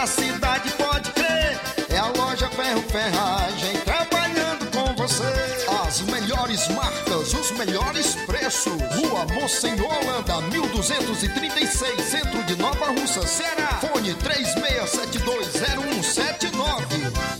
da cidade, pode crer. É a loja Ferro Ferragem trabalhando com você. As melhores marcas, os melhores preços. Rua Mocenola, Holanda, 1236, centro de Nova Russa, Ceará. Fone 36720179.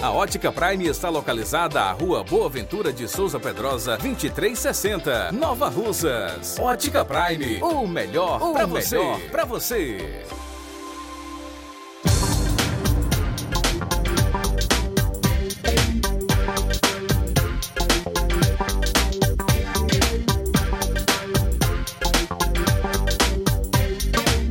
A Ótica Prime está localizada à Rua Boa Ventura de Souza Pedrosa, 2360, Nova Russas. Ótica Prime, o melhor para você. Pra você.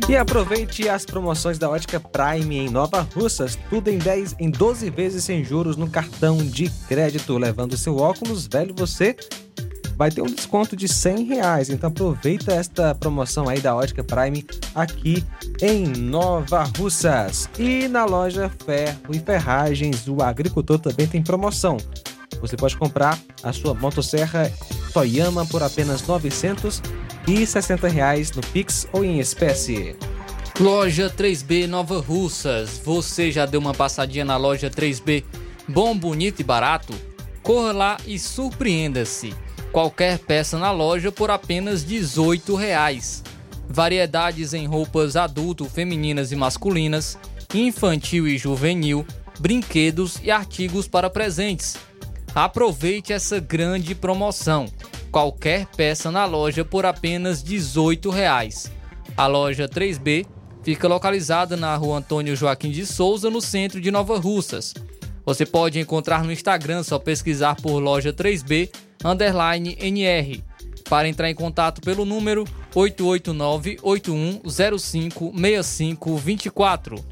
E aproveite as promoções da Ótica Prime em Nova Russas, tudo em 10 em 12 vezes sem juros no cartão de crédito. Levando seu óculos velho, você vai ter um desconto de 100 reais. Então aproveita esta promoção aí da Ótica Prime aqui em Nova Russas. E na loja Ferro e Ferragens, o agricultor também tem promoção. Você pode comprar a sua motosserra Toyama por apenas 960 reais no Pix ou em espécie. Loja 3B Nova Russas. Você já deu uma passadinha na loja 3B? Bom, bonito e barato? Corra lá e surpreenda-se. Qualquer peça na loja por apenas 18 reais. Variedades em roupas adulto, femininas e masculinas, infantil e juvenil, brinquedos e artigos para presentes. Aproveite essa grande promoção. Qualquer peça na loja por apenas 18 reais. A loja 3B fica localizada na rua Antônio Joaquim de Souza, no centro de Nova Russas. Você pode encontrar no Instagram, só pesquisar por loja 3B underline NR. Para entrar em contato pelo número 889-8105-6524.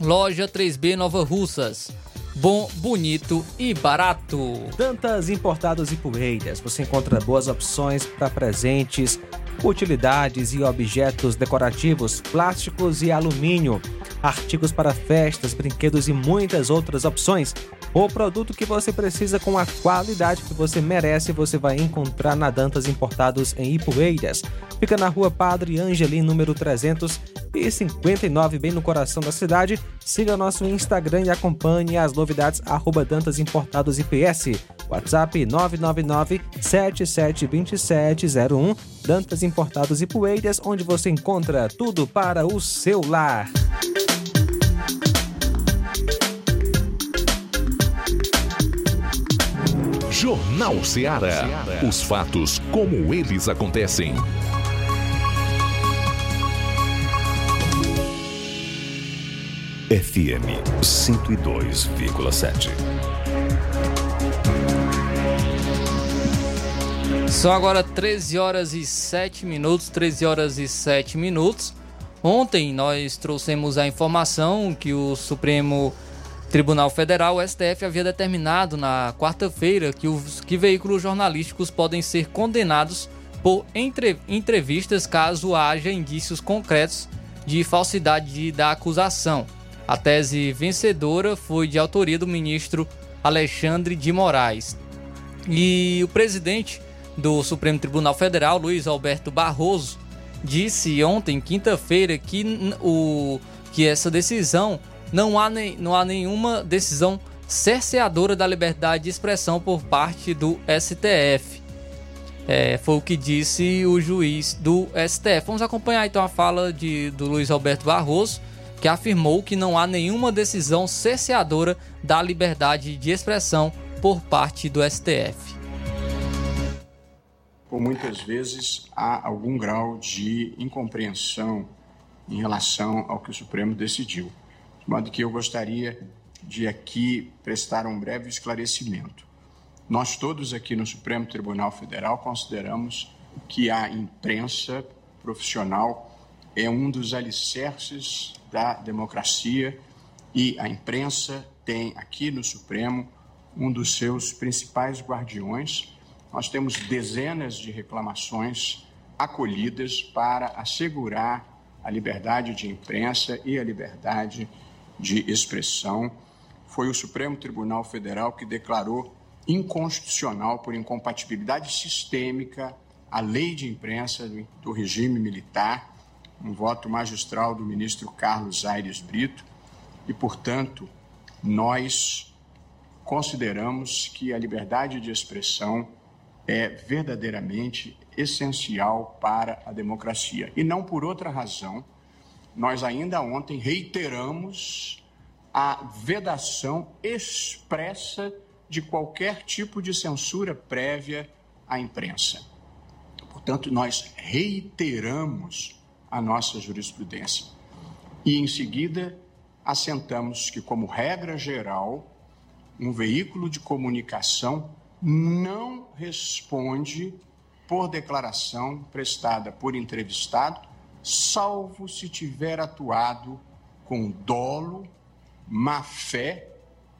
Loja 3B Nova Russas. Bom, bonito e barato. Dantas Importados e Poeiras. Você encontra boas opções para presentes, utilidades e objetos decorativos, plásticos e alumínio, artigos para festas, brinquedos e muitas outras opções. O produto que você precisa com a qualidade que você merece, você vai encontrar na Dantas Importados em Ipueiras. Fica na rua Padre Angelim, número 359, bem no coração da cidade. Siga nosso Instagram e acompanhe as novidades arroba Dantas Importados IPS. WhatsApp 999 772701 Dantas Importados e Poeiras, onde você encontra tudo para o seu lar. Jornal Ceará. Os fatos como eles acontecem. FM 102,7. São agora 13 horas e 7 minutos, 13 horas e 7 minutos. Ontem nós trouxemos a informação que o Supremo Tribunal Federal, o STF, havia determinado na quarta-feira que os que veículos jornalísticos podem ser condenados por entre, entrevistas caso haja indícios concretos de falsidade da acusação. A tese vencedora foi de autoria do ministro Alexandre de Moraes. E o presidente do Supremo Tribunal Federal, Luiz Alberto Barroso, disse ontem, quinta-feira, que, o, que essa decisão não há, ne, não há nenhuma decisão cerceadora da liberdade de expressão por parte do STF. É, foi o que disse o juiz do STF. Vamos acompanhar então a fala de, do Luiz Alberto Barroso, que afirmou que não há nenhuma decisão cerceadora da liberdade de expressão por parte do STF. Por muitas vezes há algum grau de incompreensão em relação ao que o Supremo decidiu de modo que eu gostaria de aqui prestar um breve esclarecimento. Nós todos aqui no Supremo Tribunal Federal consideramos que a imprensa profissional é um dos alicerces da democracia e a imprensa tem aqui no Supremo um dos seus principais guardiões. Nós temos dezenas de reclamações acolhidas para assegurar a liberdade de imprensa e a liberdade de expressão. Foi o Supremo Tribunal Federal que declarou inconstitucional por incompatibilidade sistêmica a lei de imprensa do regime militar, um voto magistral do ministro Carlos Aires Brito, e, portanto, nós consideramos que a liberdade de expressão é verdadeiramente essencial para a democracia. E não por outra razão nós ainda ontem reiteramos a vedação expressa de qualquer tipo de censura prévia à imprensa. Portanto, nós reiteramos a nossa jurisprudência. E, em seguida, assentamos que, como regra geral, um veículo de comunicação não responde por declaração prestada por entrevistado salvo se tiver atuado com dolo, má fé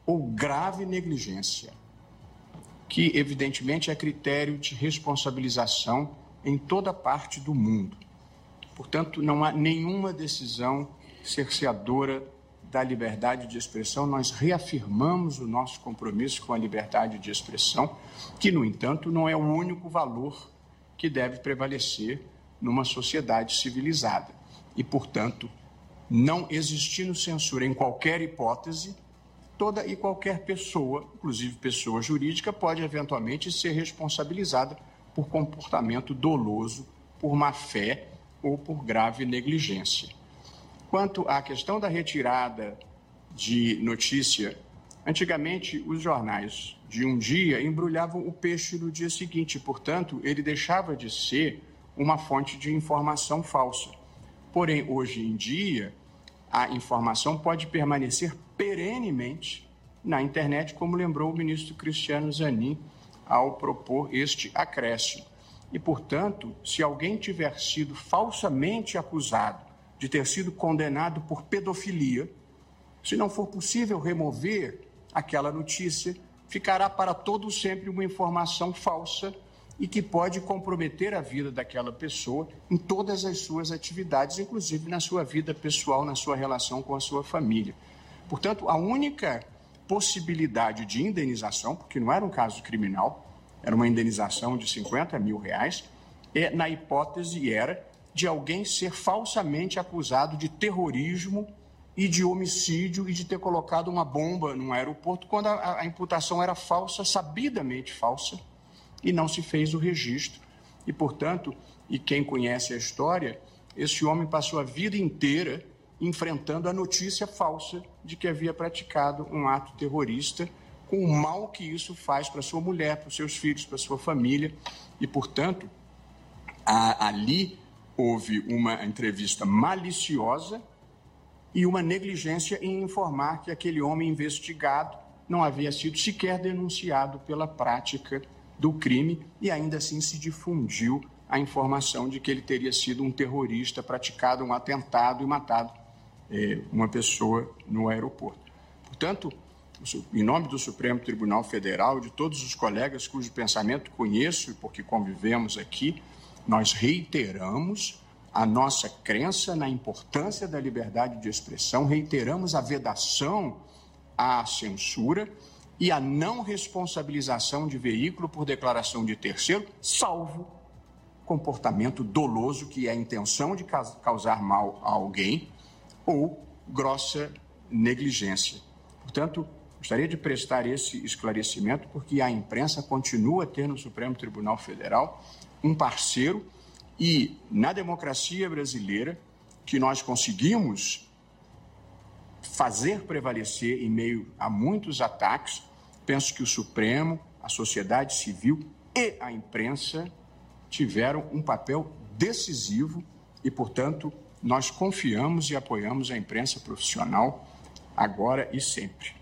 ou grave negligência, que evidentemente é critério de responsabilização em toda parte do mundo. Portanto, não há nenhuma decisão cerceadora da liberdade de expressão. Nós reafirmamos o nosso compromisso com a liberdade de expressão, que, no entanto, não é o único valor que deve prevalecer numa sociedade civilizada. E, portanto, não existindo censura em qualquer hipótese, toda e qualquer pessoa, inclusive pessoa jurídica, pode eventualmente ser responsabilizada por comportamento doloso, por má fé ou por grave negligência. Quanto à questão da retirada de notícia, antigamente os jornais de um dia embrulhavam o peixe no dia seguinte, portanto, ele deixava de ser uma fonte de informação falsa. Porém, hoje em dia, a informação pode permanecer perenemente na internet, como lembrou o ministro Cristiano Zanin ao propor este acréscimo. E, portanto, se alguém tiver sido falsamente acusado de ter sido condenado por pedofilia, se não for possível remover aquela notícia ficará para todo sempre uma informação falsa e que pode comprometer a vida daquela pessoa em todas as suas atividades, inclusive na sua vida pessoal, na sua relação com a sua família. Portanto, a única possibilidade de indenização, porque não era um caso criminal, era uma indenização de 50 mil reais, é, na hipótese era de alguém ser falsamente acusado de terrorismo e de homicídio e de ter colocado uma bomba num aeroporto quando a, a imputação era falsa, sabidamente falsa, e não se fez o registro. E, portanto, e quem conhece a história, esse homem passou a vida inteira enfrentando a notícia falsa de que havia praticado um ato terrorista, com o mal que isso faz para sua mulher, para os seus filhos, para sua família. E, portanto, a, ali houve uma entrevista maliciosa e uma negligência em informar que aquele homem investigado não havia sido sequer denunciado pela prática do crime e ainda assim se difundiu a informação de que ele teria sido um terrorista, praticado um atentado e matado eh, uma pessoa no aeroporto. Portanto, em nome do Supremo Tribunal Federal, de todos os colegas cujo pensamento conheço e porque convivemos aqui, nós reiteramos a nossa crença na importância da liberdade de expressão, reiteramos a vedação à censura e a não responsabilização de veículo por declaração de terceiro, salvo comportamento doloso, que é a intenção de causar mal a alguém, ou grossa negligência. Portanto, gostaria de prestar esse esclarecimento, porque a imprensa continua a ter no Supremo Tribunal Federal um parceiro e na democracia brasileira que nós conseguimos fazer prevalecer em meio a muitos ataques, penso que o Supremo, a sociedade civil e a imprensa tiveram um papel decisivo e, portanto, nós confiamos e apoiamos a imprensa profissional agora e sempre.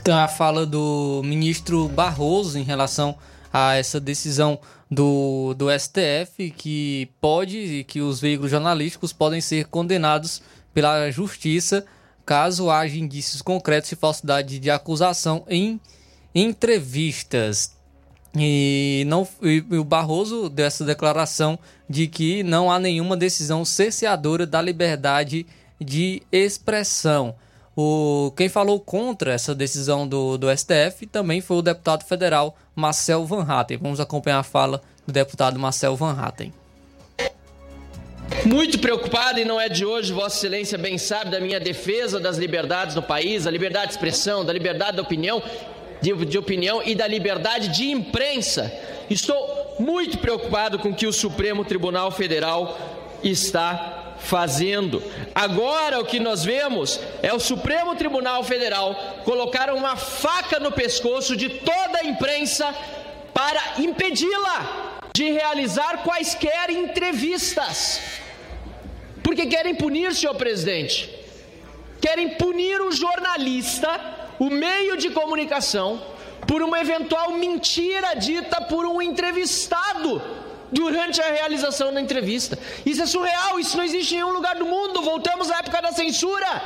Então, a fala do ministro Barroso em relação a essa decisão do, do STF que pode que os veículos jornalísticos podem ser condenados pela justiça caso haja indícios concretos de falsidade de acusação em entrevistas. E, não, e o Barroso deu essa declaração de que não há nenhuma decisão cerceadora da liberdade de expressão. O, quem falou contra essa decisão do, do STF também foi o deputado federal Marcel Van Hatten. Vamos acompanhar a fala do deputado Marcel Van Hatten. Muito preocupado, e não é de hoje, Vossa Excelência bem sabe, da minha defesa das liberdades no país, da liberdade de expressão, da liberdade de opinião, de, de opinião e da liberdade de imprensa. Estou muito preocupado com o que o Supremo Tribunal Federal está fazendo. Agora o que nós vemos é o Supremo Tribunal Federal colocar uma faca no pescoço de toda a imprensa para impedi-la de realizar quaisquer entrevistas. Porque querem punir, senhor presidente. Querem punir o jornalista, o meio de comunicação, por uma eventual mentira dita por um entrevistado durante a realização da entrevista. Isso é surreal, isso não existe em nenhum lugar do mundo. Voltamos à época da censura.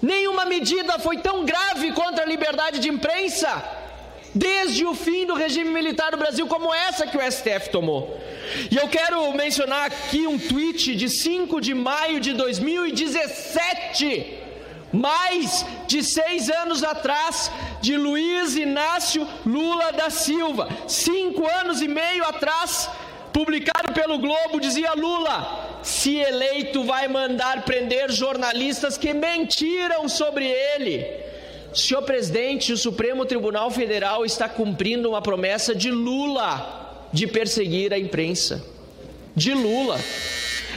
Nenhuma medida foi tão grave contra a liberdade de imprensa desde o fim do regime militar do Brasil como essa que o STF tomou. E eu quero mencionar aqui um tweet de 5 de maio de 2017 mais de seis anos atrás, de Luiz Inácio Lula da Silva. Cinco anos e meio atrás, publicado pelo Globo, dizia Lula: se eleito, vai mandar prender jornalistas que mentiram sobre ele. Senhor presidente, o Supremo Tribunal Federal está cumprindo uma promessa de Lula de perseguir a imprensa. De Lula.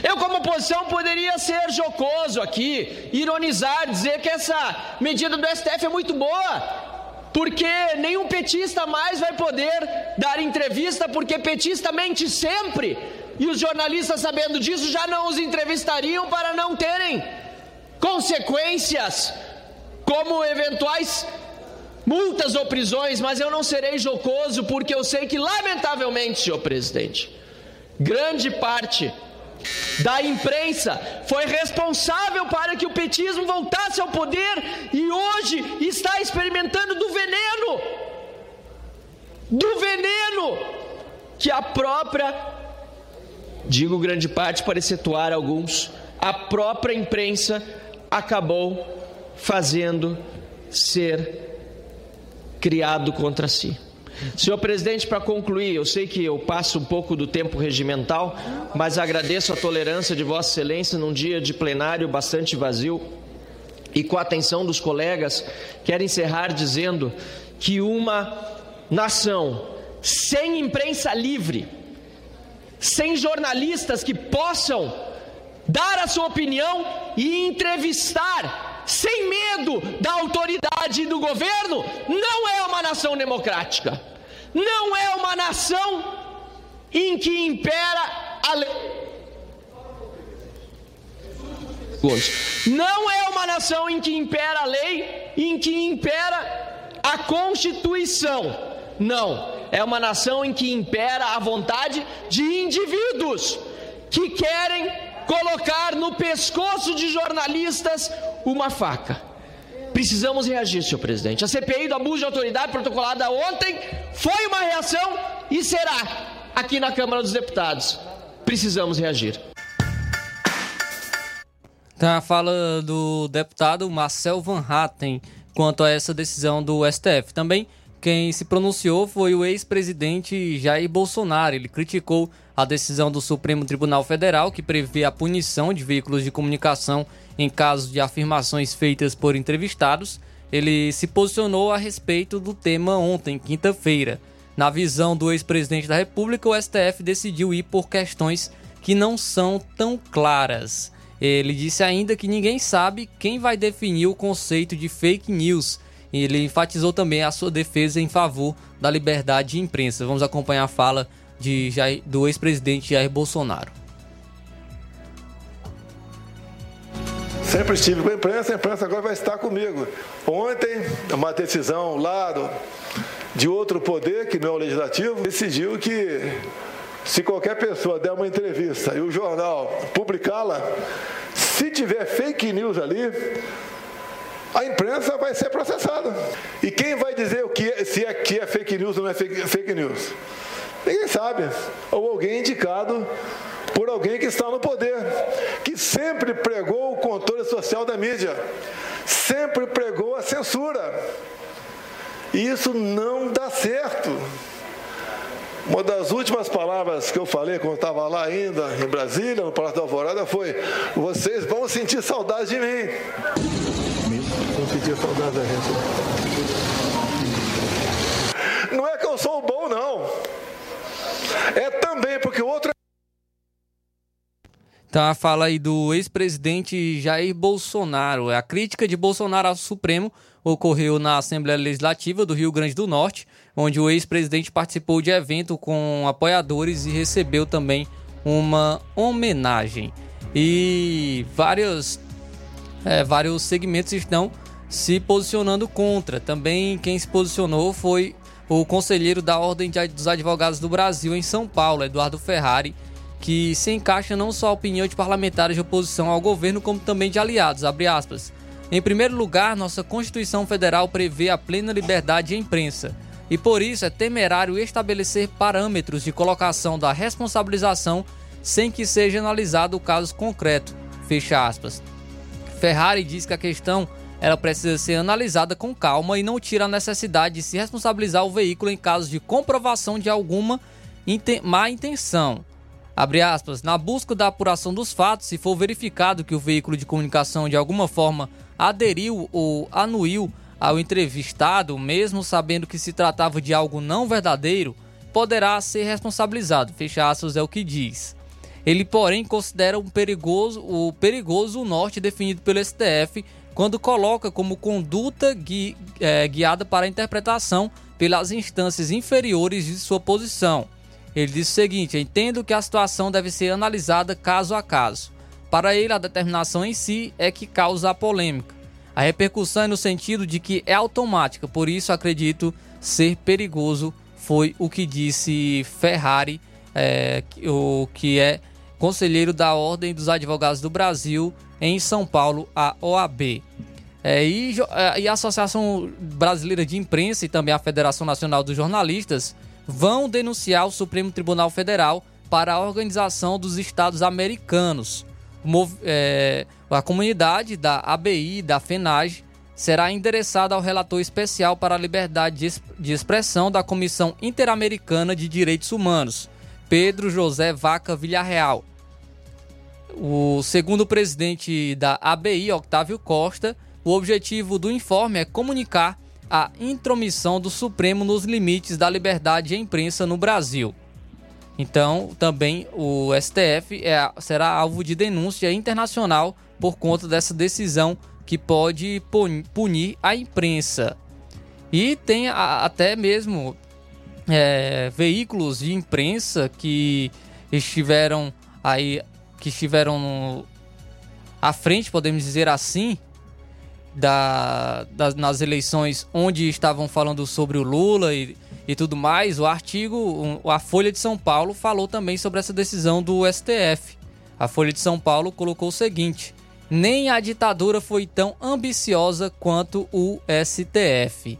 Eu, como oposição, poderia ser jocoso aqui, ironizar, dizer que essa medida do STF é muito boa, porque nenhum petista mais vai poder dar entrevista, porque petista mente sempre. E os jornalistas, sabendo disso, já não os entrevistariam para não terem consequências, como eventuais multas ou prisões. Mas eu não serei jocoso, porque eu sei que, lamentavelmente, senhor presidente, grande parte da imprensa, foi responsável para que o petismo voltasse ao poder e hoje está experimentando do veneno. Do veneno que a própria, digo grande parte para excetuar alguns, a própria imprensa acabou fazendo ser criado contra si. Senhor presidente, para concluir, eu sei que eu passo um pouco do tempo regimental, mas agradeço a tolerância de Vossa Excelência num dia de plenário bastante vazio. E com a atenção dos colegas, quero encerrar dizendo que uma nação sem imprensa livre, sem jornalistas que possam dar a sua opinião e entrevistar sem medo da autoridade do governo, não é uma nação democrática. Não é uma nação em que impera a lei. Não é uma nação em que impera a lei, em que impera a Constituição. Não, é uma nação em que impera a vontade de indivíduos que querem colocar no pescoço de jornalistas uma faca. Precisamos reagir, senhor presidente. A CPI do abuso de autoridade protocolada ontem foi uma reação e será aqui na Câmara dos Deputados. Precisamos reagir. Então, a fala do deputado Marcel Van Hatten quanto a essa decisão do STF. Também quem se pronunciou foi o ex-presidente Jair Bolsonaro. Ele criticou a decisão do Supremo Tribunal Federal, que prevê a punição de veículos de comunicação em caso de afirmações feitas por entrevistados. Ele se posicionou a respeito do tema ontem, quinta-feira. Na visão do ex-presidente da República, o STF decidiu ir por questões que não são tão claras. Ele disse ainda que ninguém sabe quem vai definir o conceito de fake news. Ele enfatizou também a sua defesa em favor da liberdade de imprensa. Vamos acompanhar a fala de Jair, do ex-presidente Jair Bolsonaro. Sempre estive com a imprensa, a imprensa agora vai estar comigo. Ontem, uma decisão lá do, de outro poder, que não é o legislativo, decidiu que se qualquer pessoa der uma entrevista e o jornal publicá-la, se tiver fake news ali, a imprensa vai ser processada. E quem vai dizer o que é, se é que é fake news ou não é fake, fake news? Ninguém sabe. Ou alguém indicado por alguém que está no poder, que sempre pregou o controle social da mídia, sempre pregou a censura. E isso não dá certo. Uma das últimas palavras que eu falei quando estava lá ainda em Brasília, no Palácio da Alvorada, foi: vocês vão sentir saudade de mim. Vão sentir saudade da gente. Não é que eu sou bom, não. É também porque o outro. Então a fala aí do ex-presidente Jair Bolsonaro. A crítica de Bolsonaro ao Supremo ocorreu na Assembleia Legislativa do Rio Grande do Norte, onde o ex-presidente participou de evento com apoiadores e recebeu também uma homenagem. E vários, é, vários segmentos estão se posicionando contra. Também quem se posicionou foi o conselheiro da Ordem dos Advogados do Brasil em São Paulo, Eduardo Ferrari, que se encaixa não só a opinião de parlamentares de oposição ao governo, como também de aliados. Em primeiro lugar, nossa Constituição Federal prevê a plena liberdade de imprensa e por isso é temerário estabelecer parâmetros de colocação da responsabilização sem que seja analisado o caso concreto. Fecha aspas. Ferrari diz que a questão ela precisa ser analisada com calma e não tira a necessidade de se responsabilizar o veículo em caso de comprovação de alguma má intenção. Abre aspas, na busca da apuração dos fatos, se for verificado que o veículo de comunicação de alguma forma aderiu ou anuiu ao entrevistado, mesmo sabendo que se tratava de algo não verdadeiro, poderá ser responsabilizado. Fecha aspas é o que diz. Ele, porém, considera um perigoso, o perigoso norte definido pelo STF quando coloca como conduta gui, é, guiada para a interpretação pelas instâncias inferiores de sua posição. Ele diz o seguinte: entendo que a situação deve ser analisada caso a caso. Para ele, a determinação em si é que causa a polêmica. A repercussão é no sentido de que é automática, por isso acredito ser perigoso, foi o que disse Ferrari, é, o que é conselheiro da Ordem dos Advogados do Brasil em São Paulo, a OAB. É, e, é, e, a Associação Brasileira de Imprensa e também a Federação Nacional dos Jornalistas vão denunciar o Supremo Tribunal Federal para a Organização dos Estados Americanos. É, a comunidade da ABI, da FENAGE, será endereçada ao relator especial para a liberdade de expressão da Comissão Interamericana de Direitos Humanos, Pedro José Vaca Villarreal. O segundo presidente da ABI, Octávio Costa, o objetivo do informe é comunicar a intromissão do Supremo nos limites da liberdade de imprensa no Brasil. Então, também o STF é, será alvo de denúncia internacional por conta dessa decisão que pode punir a imprensa. E tem a, até mesmo é, veículos de imprensa que estiveram aí, que estiveram à frente, podemos dizer assim, da, das, nas eleições onde estavam falando sobre o Lula e, e tudo mais, o artigo, a Folha de São Paulo falou também sobre essa decisão do STF. A Folha de São Paulo colocou o seguinte: nem a ditadura foi tão ambiciosa quanto o STF.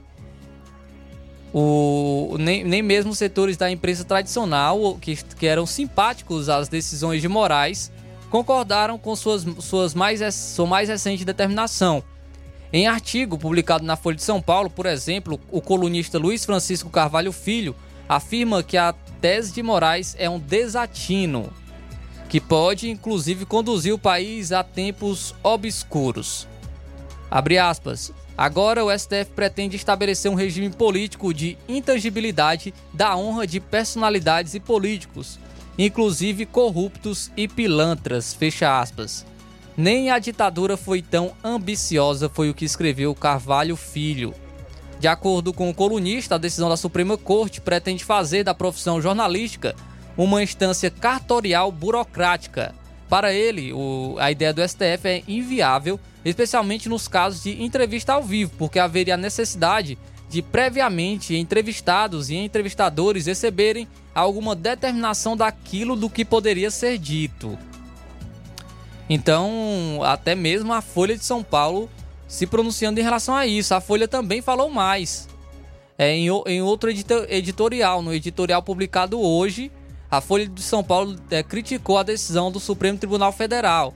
O, nem, nem mesmo setores da imprensa tradicional, que, que eram simpáticos às decisões de Moraes, concordaram com suas, suas mais, sua mais recente determinação em artigo publicado na Folha de São Paulo, por exemplo, o colunista Luiz Francisco Carvalho Filho afirma que a tese de Moraes é um desatino, que pode inclusive conduzir o país a tempos obscuros. Abre aspas. Agora o STF pretende estabelecer um regime político de intangibilidade da honra de personalidades e políticos, inclusive corruptos e pilantras, fecha aspas. Nem a ditadura foi tão ambiciosa, foi o que escreveu Carvalho Filho. De acordo com o colunista, a decisão da Suprema Corte pretende fazer da profissão jornalística uma instância cartorial burocrática. Para ele, o, a ideia do STF é inviável, especialmente nos casos de entrevista ao vivo, porque haveria necessidade de previamente entrevistados e entrevistadores receberem alguma determinação daquilo do que poderia ser dito. Então, até mesmo a Folha de São Paulo se pronunciando em relação a isso. A Folha também falou mais. É, em, em outro editorial, no editorial publicado hoje, a Folha de São Paulo é, criticou a decisão do Supremo Tribunal Federal.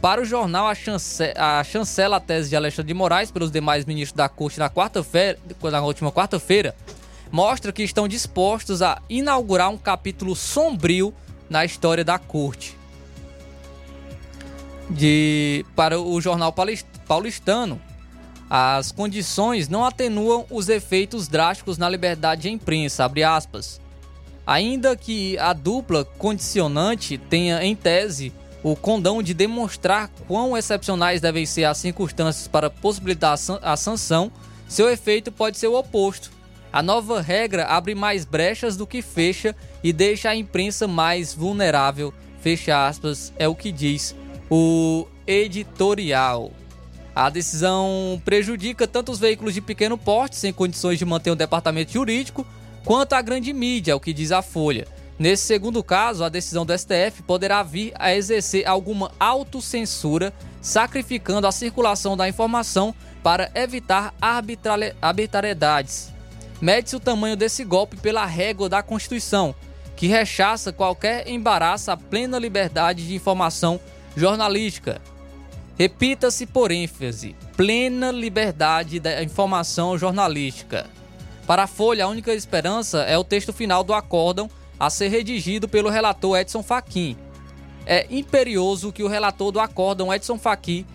Para o jornal, a, chance, a chancela a tese de Alexandre de Moraes pelos demais ministros da Corte na quarta-feira, na última quarta-feira, mostra que estão dispostos a inaugurar um capítulo sombrio na história da Corte de para o jornal paulistano. As condições não atenuam os efeitos drásticos na liberdade de imprensa, Ainda que a dupla condicionante tenha em tese o condão de demonstrar quão excepcionais devem ser as circunstâncias para possibilitar a sanção, seu efeito pode ser o oposto. A nova regra abre mais brechas do que fecha e deixa a imprensa mais vulnerável. Fecha aspas, é o que diz o editorial. A decisão prejudica tanto os veículos de pequeno porte, sem condições de manter um departamento jurídico, quanto a grande mídia, o que diz a Folha. Nesse segundo caso, a decisão do STF poderá vir a exercer alguma autocensura, sacrificando a circulação da informação para evitar arbitrariedades. Mede-se o tamanho desse golpe pela régua da Constituição, que rechaça qualquer embaraço à plena liberdade de informação jornalística. Repita-se por ênfase: plena liberdade da informação jornalística. Para a Folha, a única esperança é o texto final do acórdão a ser redigido pelo relator Edson Fachin. É imperioso que o relator do acórdão Edson Fachin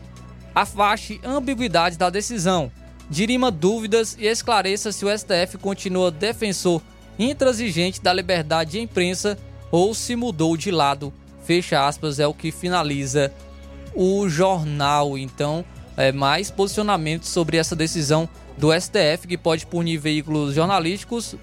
afaste ambiguidades da decisão, dirima dúvidas e esclareça se o STF continua defensor intransigente da liberdade de imprensa ou se mudou de lado fecha aspas, é o que finaliza o jornal. Então, é, mais posicionamento sobre essa decisão do STF que pode punir veículos jornalísticos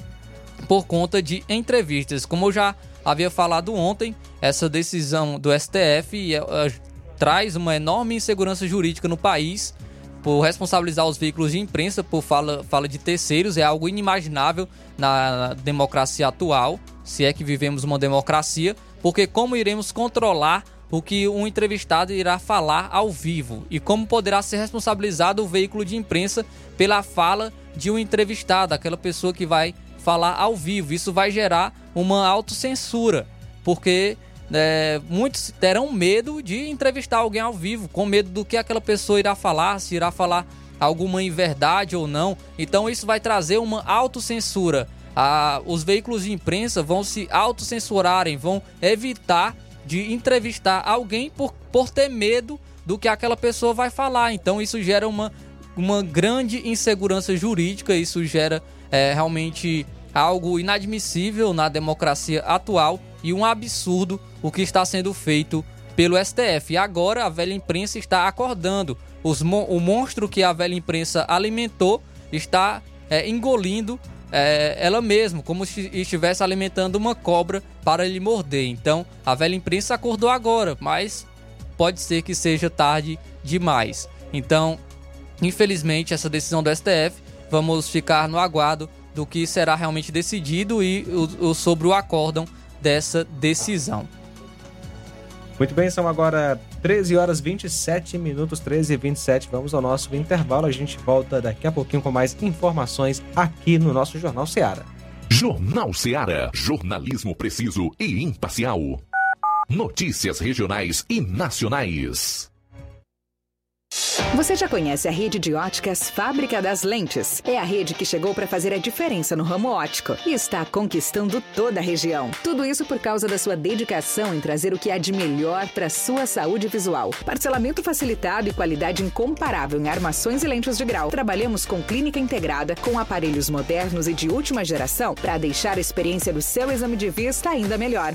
por conta de entrevistas. Como eu já havia falado ontem, essa decisão do STF é, é, traz uma enorme insegurança jurídica no país por responsabilizar os veículos de imprensa por fala, fala de terceiros é algo inimaginável na democracia atual, se é que vivemos uma democracia porque como iremos controlar o que um entrevistado irá falar ao vivo e como poderá ser responsabilizado o veículo de imprensa pela fala de um entrevistado, aquela pessoa que vai falar ao vivo. Isso vai gerar uma autocensura, porque é, muitos terão medo de entrevistar alguém ao vivo, com medo do que aquela pessoa irá falar, se irá falar alguma inverdade ou não. Então isso vai trazer uma autocensura. Ah, os veículos de imprensa vão se autocensurarem, vão evitar de entrevistar alguém por, por ter medo do que aquela pessoa vai falar. Então isso gera uma, uma grande insegurança jurídica, isso gera é, realmente algo inadmissível na democracia atual e um absurdo o que está sendo feito pelo STF. E agora a velha imprensa está acordando. Os, o monstro que a velha imprensa alimentou está é, engolindo é, ela mesma, como se estivesse alimentando uma cobra para lhe morder. Então, a velha imprensa acordou agora, mas pode ser que seja tarde demais. Então, infelizmente, essa decisão do STF, vamos ficar no aguardo do que será realmente decidido e o, o sobre o acórdão dessa decisão. Muito bem, são agora 13 horas 27 minutos, 13 e 27. Vamos ao nosso intervalo. A gente volta daqui a pouquinho com mais informações aqui no nosso Jornal Seara. Jornal Seara. Jornalismo preciso e imparcial. Notícias regionais e nacionais. Você já conhece a rede de óticas Fábrica das Lentes? É a rede que chegou para fazer a diferença no ramo óptico e está conquistando toda a região. Tudo isso por causa da sua dedicação em trazer o que há de melhor para sua saúde visual. Parcelamento facilitado e qualidade incomparável em armações e lentes de grau. Trabalhamos com clínica integrada, com aparelhos modernos e de última geração para deixar a experiência do seu exame de vista ainda melhor.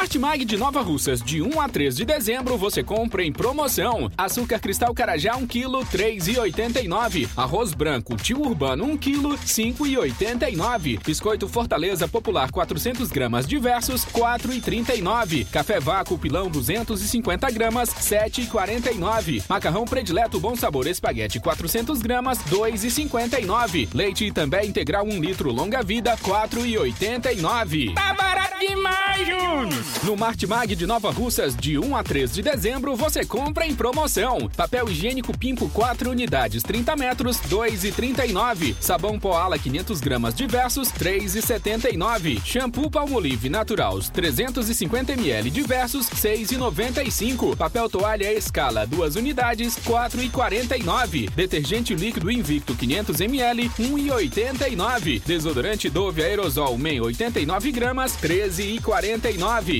Martimag de Nova Russas, de 1 a 3 de dezembro, você compra em promoção. Açúcar cristal carajá 1 kg, 3,89. Arroz branco tio urbano 1 kg, 5,89. Biscoito Fortaleza Popular 400 gramas diversos, 4,39. Café vácuo pilão 250 gramas, 7,49. Macarrão predileto Bom Sabor Espaguete 400 gramas, 2,59. Leite também integral 1 litro longa vida, 4,89. Tá barato demais, Júnior! No Martimag de Nova Russas, de 1 a 3 de dezembro, você compra em promoção. Papel higiênico Pimpo 4 unidades 30 metros, 2,39. Sabão Poala 500 gramas diversos, 3,79. Shampoo Palmolive Naturals 350 ml diversos, 6,95. Papel toalha Escala 2 unidades, 4,49. Detergente líquido Invicto 500 ml, 1,89. Desodorante Dove Aerosol Men 89 gramas, 13,49.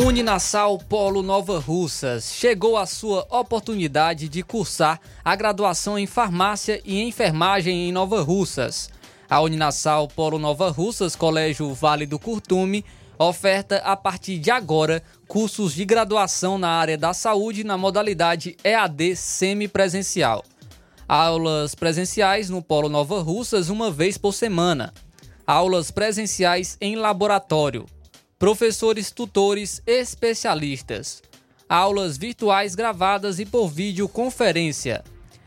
Uninasal Polo Nova Russas chegou a sua oportunidade de cursar a graduação em farmácia e enfermagem em Nova Russas. A Uninasal Polo Nova Russas, Colégio Vale do Curtume, oferta a partir de agora cursos de graduação na área da saúde na modalidade EAD semipresencial. Aulas presenciais no Polo Nova Russas uma vez por semana. Aulas presenciais em laboratório professores tutores especialistas, aulas virtuais gravadas e por videoconferência,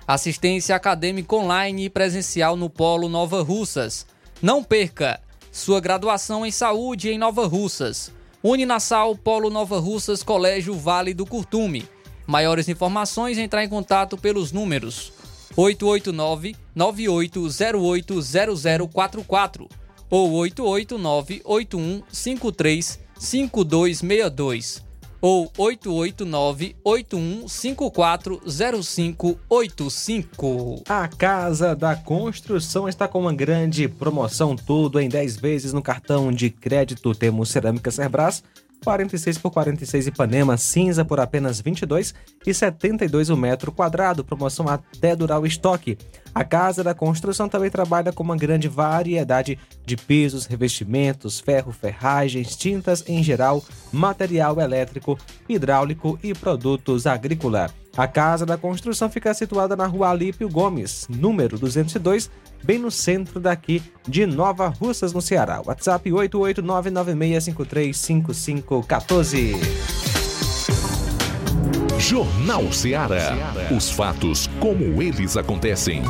assistência acadêmica online e presencial no Polo Nova Russas. Não perca sua graduação em saúde em Nova Russas. Uninasal Polo Nova Russas Colégio Vale do Curtume. Maiores informações entrar em contato pelos números 889 9808 0044 ou 889-8153-5262 ou 889-8154-0585. A Casa da Construção está com uma grande promoção, tudo em 10 vezes no cartão de crédito. Temos cerâmica Cerbras 46 por 46 Ipanema cinza por apenas 22 e 72 o metro quadrado, promoção até durar o estoque. A Casa da Construção também trabalha com uma grande variedade de pisos, revestimentos, ferro, ferragens, tintas em geral, material elétrico, hidráulico e produtos agrícola. A Casa da Construção fica situada na rua Alípio Gomes, número 202, bem no centro daqui de Nova Russas, no Ceará. WhatsApp 88996535514. Jornal Ceará. Os fatos como eles acontecem.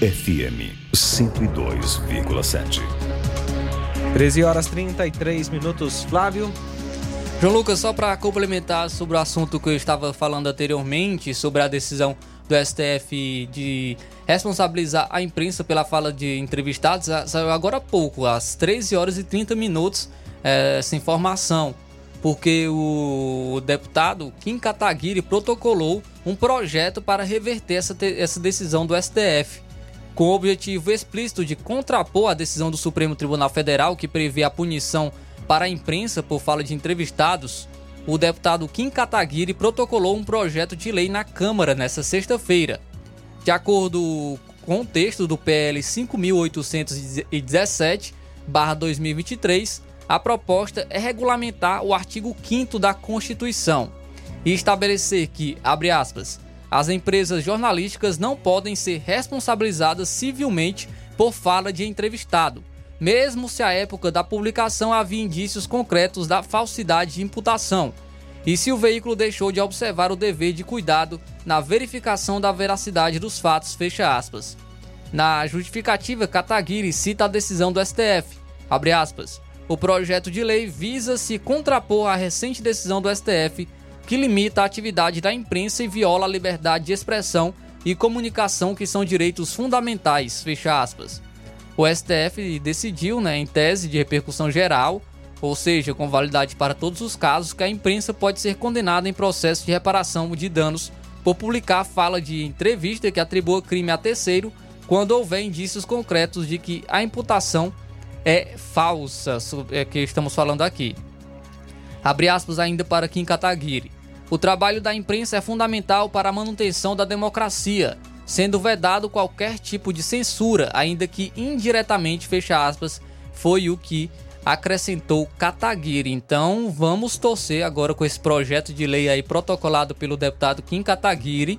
FM 102,7. 13 horas 33 minutos, Flávio. João Lucas, só para complementar sobre o assunto que eu estava falando anteriormente, sobre a decisão do STF de responsabilizar a imprensa pela fala de entrevistados, saiu agora há pouco, às 13 horas e 30 minutos, é, essa informação. Porque o deputado Kim Kataguiri protocolou um projeto para reverter essa, essa decisão do STF com o objetivo explícito de contrapor a decisão do Supremo Tribunal Federal que prevê a punição para a imprensa por fala de entrevistados, o deputado Kim Kataguiri protocolou um projeto de lei na Câmara nesta sexta-feira. De acordo com o texto do PL 5817-2023, a proposta é regulamentar o artigo 5 da Constituição e estabelecer que, abre aspas, as empresas jornalísticas não podem ser responsabilizadas civilmente por fala de entrevistado, mesmo se à época da publicação havia indícios concretos da falsidade de imputação, e se o veículo deixou de observar o dever de cuidado na verificação da veracidade dos fatos, fecha aspas. Na justificativa, Kataguiri cita a decisão do STF, abre aspas, o projeto de lei visa se contrapor à recente decisão do STF que limita a atividade da imprensa e viola a liberdade de expressão e comunicação, que são direitos fundamentais. Fecha aspas. O STF decidiu, né, em tese de repercussão geral, ou seja, com validade para todos os casos, que a imprensa pode ser condenada em processo de reparação de danos por publicar fala de entrevista que atribua crime a terceiro quando houver indícios concretos de que a imputação é falsa, é que estamos falando aqui. Abre aspas ainda para Kim Kataguiri. O trabalho da imprensa é fundamental para a manutenção da democracia, sendo vedado qualquer tipo de censura, ainda que indiretamente, fecha aspas, foi o que acrescentou Kataguiri. Então, vamos torcer agora com esse projeto de lei aí protocolado pelo deputado Kim Kataguiri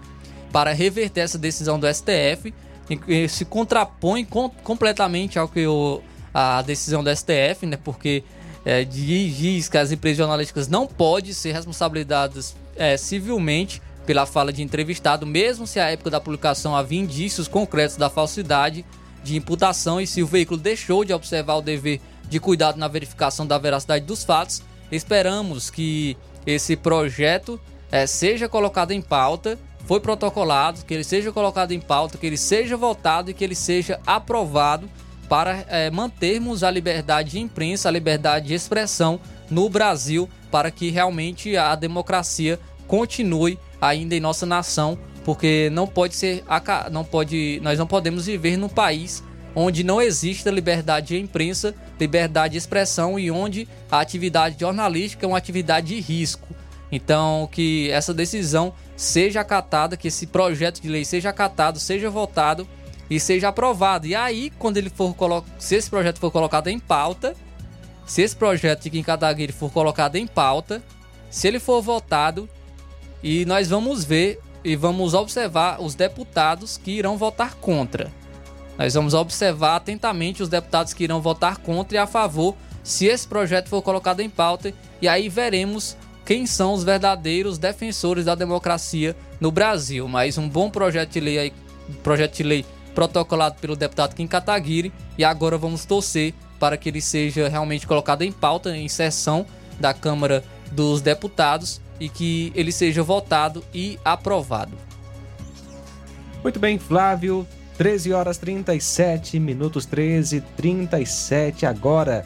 para reverter essa decisão do STF, que se contrapõe com, completamente ao que o, a decisão do STF, né? Porque é, diz que as empresas jornalísticas não podem ser responsabilizadas é, civilmente pela fala de entrevistado, mesmo se à época da publicação havia indícios concretos da falsidade de imputação e se o veículo deixou de observar o dever de cuidado na verificação da veracidade dos fatos. Esperamos que esse projeto é, seja colocado em pauta, foi protocolado, que ele seja colocado em pauta, que ele seja votado e que ele seja aprovado para é, mantermos a liberdade de imprensa, a liberdade de expressão no Brasil, para que realmente a democracia continue ainda em nossa nação, porque não pode ser, não pode, nós não podemos viver num país onde não exista liberdade de imprensa, liberdade de expressão e onde a atividade jornalística é uma atividade de risco. Então, que essa decisão seja acatada, que esse projeto de lei seja acatado, seja votado e seja aprovado. E aí, quando ele for se esse projeto for colocado em pauta, se esse projeto de Kim Kataguiri for colocado em pauta, se ele for votado, e nós vamos ver e vamos observar os deputados que irão votar contra. Nós vamos observar atentamente os deputados que irão votar contra e a favor se esse projeto for colocado em pauta e aí veremos quem são os verdadeiros defensores da democracia no Brasil. Mas um bom projeto de lei aí, projeto de lei protocolado pelo deputado Kim Kataguiri e agora vamos torcer para que ele seja realmente colocado em pauta em sessão da Câmara dos Deputados e que ele seja votado e aprovado. Muito bem, Flávio. 13 horas 37 minutos, 13 37 agora.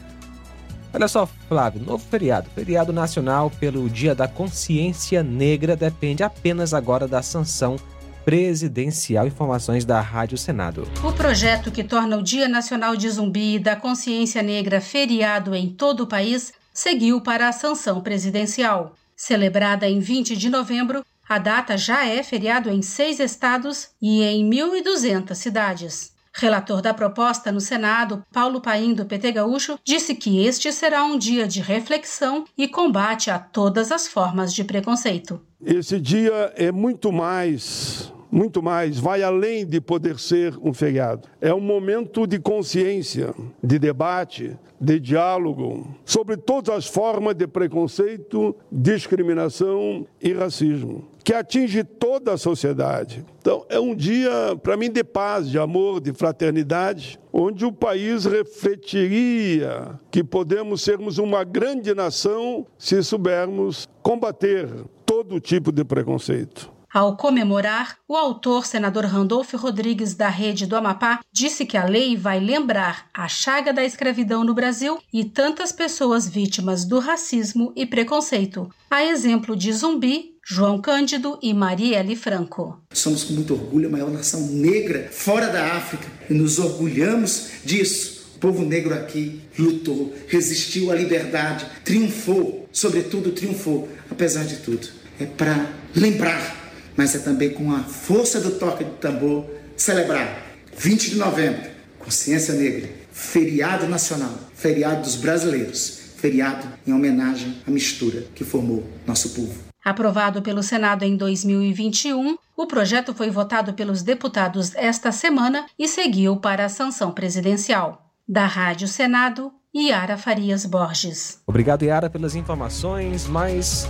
Olha só, Flávio, novo feriado. Feriado nacional pelo Dia da Consciência Negra depende apenas agora da sanção presidencial. Informações da Rádio Senado. O projeto que torna o Dia Nacional de Zumbi e da Consciência Negra feriado em todo o país seguiu para a sanção presidencial. Celebrada em 20 de novembro, a data já é feriado em seis estados e em 1.200 cidades. Relator da proposta no Senado, Paulo Paim, do PT Gaúcho, disse que este será um dia de reflexão e combate a todas as formas de preconceito. Esse dia é muito mais muito mais, vai além de poder ser um feriado. É um momento de consciência, de debate, de diálogo sobre todas as formas de preconceito, discriminação e racismo, que atinge toda a sociedade. Então, é um dia, para mim, de paz, de amor, de fraternidade, onde o país refletiria que podemos sermos uma grande nação se soubermos combater todo tipo de preconceito. Ao comemorar, o autor, senador Randolfo Rodrigues, da Rede do Amapá, disse que a lei vai lembrar a chaga da escravidão no Brasil e tantas pessoas vítimas do racismo e preconceito. A exemplo de Zumbi, João Cândido e Marielle Franco. Somos com muito orgulho a maior nação negra fora da África e nos orgulhamos disso. O povo negro aqui lutou, resistiu à liberdade, triunfou, sobretudo triunfou, apesar de tudo. É para lembrar mas é também com a força do toque do tambor celebrar 20 de novembro, Consciência Negra, feriado nacional, feriado dos brasileiros, feriado em homenagem à mistura que formou nosso povo. Aprovado pelo Senado em 2021, o projeto foi votado pelos deputados esta semana e seguiu para a sanção presidencial. Da Rádio Senado, Yara Farias Borges. Obrigado, Yara, pelas informações. Mais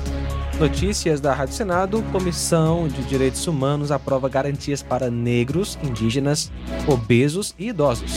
notícias da Rádio Senado. Comissão de Direitos Humanos aprova garantias para negros, indígenas, obesos e idosos.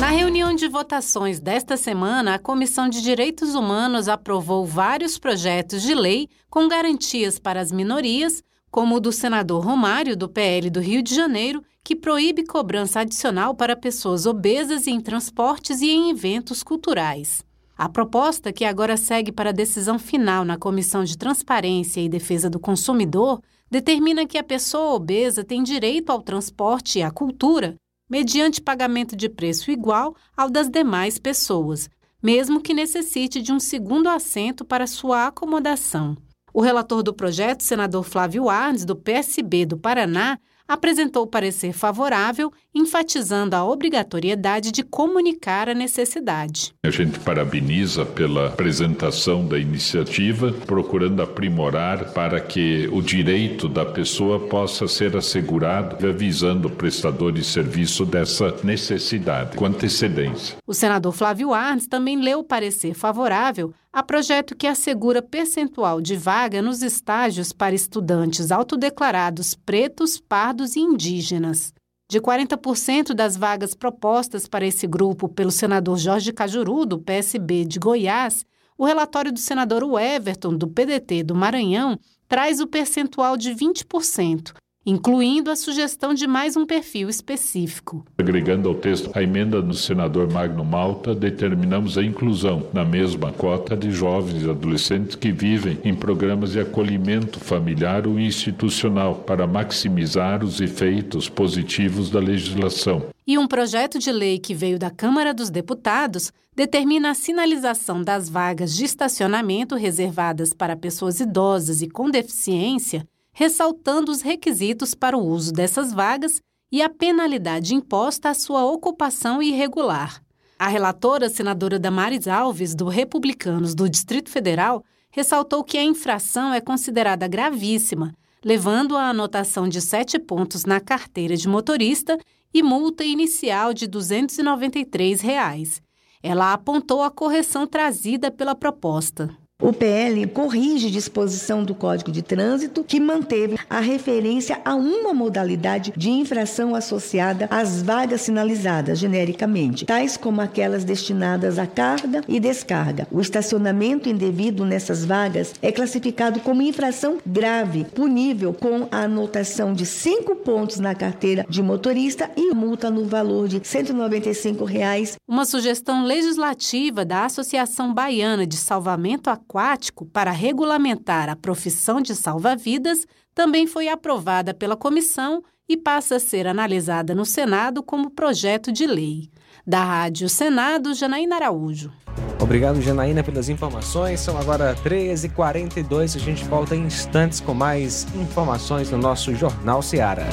Na reunião de votações desta semana, a Comissão de Direitos Humanos aprovou vários projetos de lei com garantias para as minorias, como o do senador Romário, do PL do Rio de Janeiro, que proíbe cobrança adicional para pessoas obesas em transportes e em eventos culturais. A proposta, que agora segue para a decisão final na Comissão de Transparência e Defesa do Consumidor, determina que a pessoa obesa tem direito ao transporte e à cultura, mediante pagamento de preço igual ao das demais pessoas, mesmo que necessite de um segundo assento para sua acomodação. O relator do projeto, senador Flávio Arnes, do PSB do Paraná, apresentou parecer favorável, enfatizando a obrigatoriedade de comunicar a necessidade. A gente parabeniza pela apresentação da iniciativa, procurando aprimorar para que o direito da pessoa possa ser assegurado, avisando o prestador de serviço dessa necessidade com antecedência. O senador Flávio Arnes também leu o parecer favorável a projeto que assegura percentual de vaga nos estágios para estudantes autodeclarados pretos, pardos e indígenas. De 40% das vagas propostas para esse grupo pelo senador Jorge Cajuru, do PSB de Goiás, o relatório do senador Everton, do PDT do Maranhão, traz o percentual de 20%, incluindo a sugestão de mais um perfil específico. Agregando ao texto a emenda do senador Magno Malta, determinamos a inclusão na mesma cota de jovens e adolescentes que vivem em programas de acolhimento familiar ou institucional para maximizar os efeitos positivos da legislação. E um projeto de lei que veio da Câmara dos Deputados determina a sinalização das vagas de estacionamento reservadas para pessoas idosas e com deficiência ressaltando os requisitos para o uso dessas vagas e a penalidade imposta à sua ocupação irregular. A relatora, senadora Damares Alves, do Republicanos do Distrito Federal, ressaltou que a infração é considerada gravíssima, levando à anotação de sete pontos na carteira de motorista e multa inicial de 293 reais. Ela apontou a correção trazida pela proposta. O PL corrige disposição do Código de Trânsito que manteve a referência a uma modalidade de infração associada às vagas sinalizadas genericamente, tais como aquelas destinadas à carga e descarga. O estacionamento indevido nessas vagas é classificado como infração grave, punível com a anotação de cinco pontos na carteira de motorista e multa no valor de 195 reais. Uma sugestão legislativa da Associação Baiana de Salvamento Aquático aquático para regulamentar a profissão de salva-vidas também foi aprovada pela comissão e passa a ser analisada no Senado como projeto de lei. Da Rádio Senado, Janaína Araújo. Obrigado, Janaína, pelas informações. São agora 13h42. A gente volta em instantes com mais informações no nosso Jornal Seara.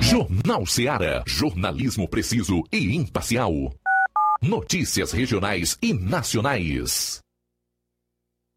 Jornal Seara. Jornalismo preciso e imparcial. Notícias regionais e nacionais.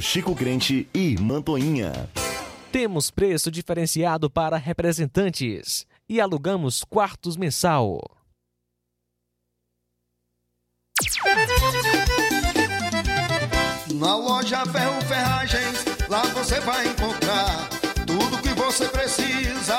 Chico Crente e Mantoinha. Temos preço diferenciado para representantes e alugamos quartos mensal. Na loja Ferro Ferragens, lá você vai encontrar tudo que você precisa,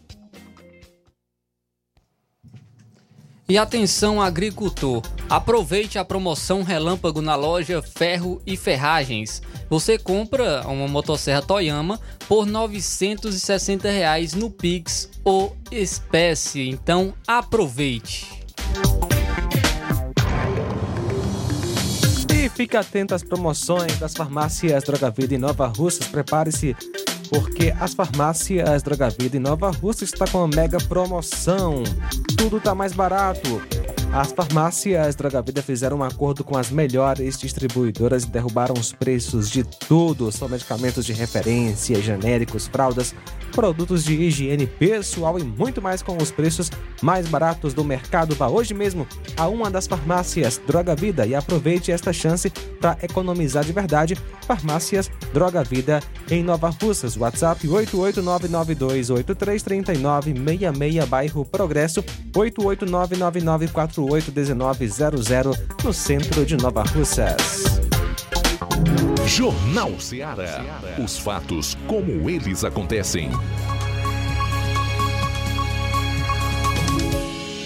E atenção agricultor, aproveite a promoção relâmpago na loja Ferro e Ferragens. Você compra uma motosserra Toyama por 960 reais no Pix ou espécie. Então aproveite. E fique atento às promoções das farmácias Droga Vida em Nova Russas. Prepare-se porque as farmácias Droga Vida em Nova Russa está com uma mega promoção. Tudo tá mais barato. As farmácias Droga Vida fizeram um acordo com as melhores distribuidoras e derrubaram os preços de tudo. São medicamentos de referência, genéricos, fraldas, produtos de higiene pessoal e muito mais com os preços mais baratos do mercado. Vá hoje mesmo a uma das farmácias Droga Vida e aproveite esta chance para economizar de verdade. Farmácias Droga Vida em Nova Russas. WhatsApp 88992833966, bairro Progresso 8899948 1900 no centro de Nova Russas. Jornal Ceará. Os fatos como eles acontecem.